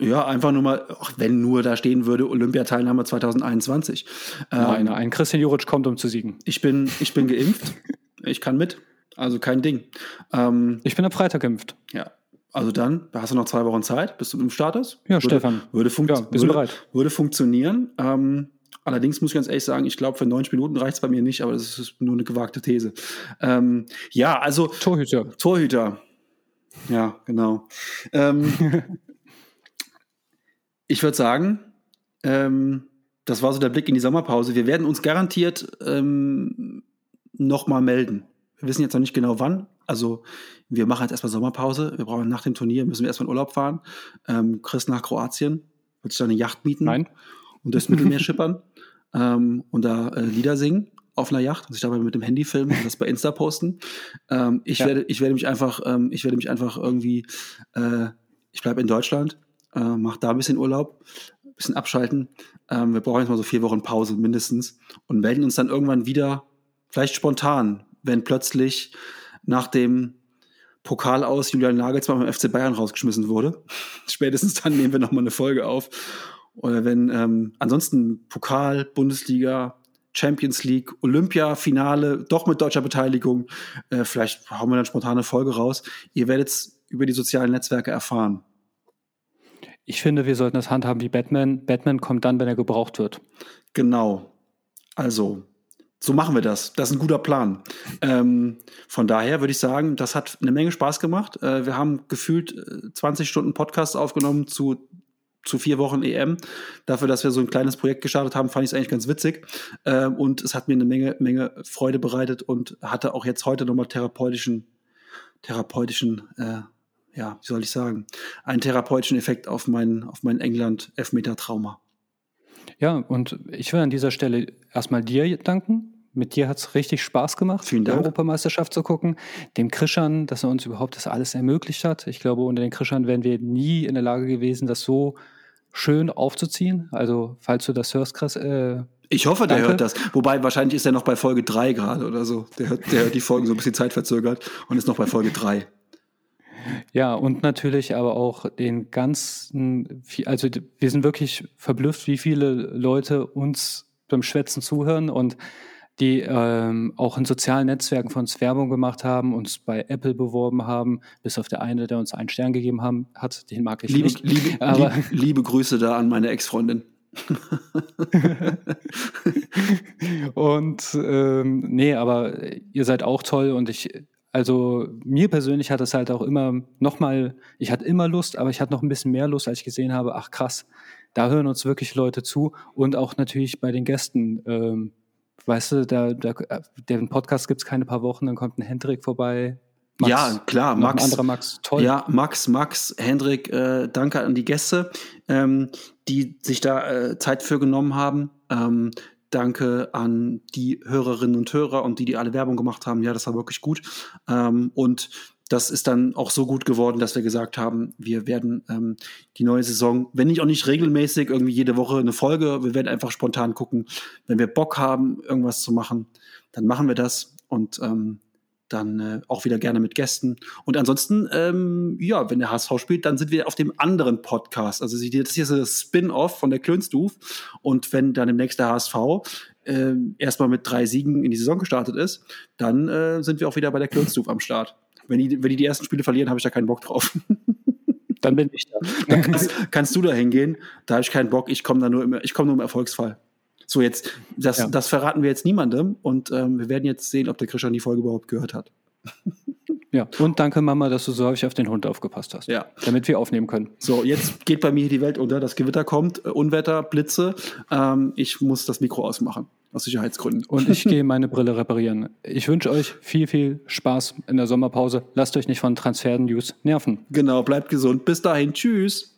Ja, einfach nur mal, ach, wenn nur da stehen würde, Olympiateilnahme 2021. Nein, ähm, ein Christian Juric kommt, um zu siegen. Ich bin, ich bin geimpft. ich kann mit. Also kein Ding. Ähm, ich bin am Freitag geimpft. Ja, also dann, da hast du noch zwei Wochen Zeit, bis du im Start ist. Ja, würde, Stefan. Würde, funkt ja, würde, bereit. würde funktionieren. Ähm, allerdings muss ich ganz ehrlich sagen, ich glaube, für 90 Minuten reicht es bei mir nicht, aber das ist nur eine gewagte These. Ähm, ja, also. Torhüter. Torhüter. Ja, genau. Ähm, ich würde sagen, ähm, das war so der Blick in die Sommerpause. Wir werden uns garantiert ähm, nochmal melden. Wir wissen jetzt noch nicht genau wann. Also wir machen jetzt erstmal Sommerpause. Wir brauchen nach dem Turnier, müssen wir erstmal in Urlaub fahren. Ähm, Chris nach Kroatien, wird sich da eine Yacht mieten. Nein. Und durchs Mittelmeer schippern ähm, und da äh, Lieder singen auf einer Yacht und sich dabei mit dem Handy filmen und das bei Insta posten. Ähm, ich, ja. werde, ich werde mich einfach, ähm, ich werde mich einfach irgendwie, äh, ich bleibe in Deutschland, äh, mache da ein bisschen Urlaub, ein bisschen abschalten. Ähm, wir brauchen jetzt mal so vier Wochen Pause mindestens und melden uns dann irgendwann wieder, vielleicht spontan, wenn plötzlich nach dem Pokal aus Julian Nagelsmann beim FC Bayern rausgeschmissen wurde. Spätestens dann nehmen wir nochmal eine Folge auf. Oder wenn ähm, ansonsten Pokal, Bundesliga, Champions League, Olympia-Finale, doch mit deutscher Beteiligung, äh, vielleicht hauen wir dann spontane Folge raus. Ihr werdet es über die sozialen Netzwerke erfahren. Ich finde, wir sollten das handhaben wie Batman. Batman kommt dann, wenn er gebraucht wird. Genau. Also, so machen wir das. Das ist ein guter Plan. Ähm, von daher würde ich sagen, das hat eine Menge Spaß gemacht. Äh, wir haben gefühlt 20 äh, Stunden Podcast aufgenommen zu, zu vier Wochen EM. Dafür, dass wir so ein kleines Projekt gestartet haben, fand ich es eigentlich ganz witzig. Äh, und es hat mir eine Menge, Menge Freude bereitet und hatte auch jetzt heute nochmal therapeutischen, therapeutischen, äh, ja, wie soll ich sagen, einen therapeutischen Effekt auf mein, auf mein England-Elfmeter-Trauma. Ja, und ich will an dieser Stelle erstmal dir danken. Mit dir hat es richtig Spaß gemacht, Vielen Dank. die Europameisterschaft zu gucken. Dem Krischern, dass er uns überhaupt das alles ermöglicht hat. Ich glaube, unter den Krischern wären wir nie in der Lage gewesen, das so schön aufzuziehen. Also, falls du das hörst, Chris. Äh, ich hoffe, der danke. hört das. Wobei, wahrscheinlich ist er noch bei Folge 3 gerade oder so. Der hört, der hört die Folgen so ein bisschen zeitverzögert und ist noch bei Folge 3. Ja, und natürlich aber auch den ganzen, also wir sind wirklich verblüfft, wie viele Leute uns beim Schwätzen zuhören und die ähm, auch in sozialen Netzwerken von uns Werbung gemacht haben, uns bei Apple beworben haben, bis auf der eine, der uns einen Stern gegeben haben, hat, den mag ich liebe, nicht. Liebe, aber liebe, liebe Grüße da an meine Ex-Freundin. und ähm, nee, aber ihr seid auch toll und ich also mir persönlich hat es halt auch immer nochmal, ich hatte immer Lust, aber ich hatte noch ein bisschen mehr Lust, als ich gesehen habe, ach krass, da hören uns wirklich Leute zu und auch natürlich bei den Gästen. Ähm, weißt du, da, da, den Podcast gibt es keine paar Wochen, dann kommt ein Hendrik vorbei. Max, ja, klar, Max. Ein anderer Max, toll. Ja, Max, Max, Hendrik, äh, danke an die Gäste, ähm, die sich da äh, Zeit für genommen haben. Ähm, Danke an die Hörerinnen und Hörer und die, die alle Werbung gemacht haben. Ja, das war wirklich gut. Ähm, und das ist dann auch so gut geworden, dass wir gesagt haben, wir werden ähm, die neue Saison, wenn nicht auch nicht regelmäßig, irgendwie jede Woche eine Folge, wir werden einfach spontan gucken, wenn wir Bock haben, irgendwas zu machen, dann machen wir das und ähm, dann äh, auch wieder gerne mit Gästen. Und ansonsten, ähm, ja, wenn der HSV spielt, dann sind wir auf dem anderen Podcast. Also das hier ist ein Spin-off von der Klönstuf. Und wenn dann demnächst der HSV äh, erstmal mit drei Siegen in die Saison gestartet ist, dann äh, sind wir auch wieder bei der Klönstuf am Start. Wenn die, wenn die die ersten Spiele verlieren, habe ich da keinen Bock drauf. Dann bin ich da. Dann kannst, kannst du da hingehen. Da habe ich keinen Bock. Ich komme da nur im, ich komme nur im Erfolgsfall. So, jetzt, das, ja. das verraten wir jetzt niemandem und ähm, wir werden jetzt sehen, ob der Christian die Folge überhaupt gehört hat. Ja, und danke Mama, dass du so häufig auf den Hund aufgepasst hast. Ja. Damit wir aufnehmen können. So, jetzt geht bei mir die Welt unter. Das Gewitter kommt, äh, Unwetter, Blitze. Ähm, ich muss das Mikro ausmachen, aus Sicherheitsgründen. Und ich gehe meine Brille reparieren. Ich wünsche euch viel, viel Spaß in der Sommerpause. Lasst euch nicht von Transfer-News nerven. Genau, bleibt gesund. Bis dahin. Tschüss.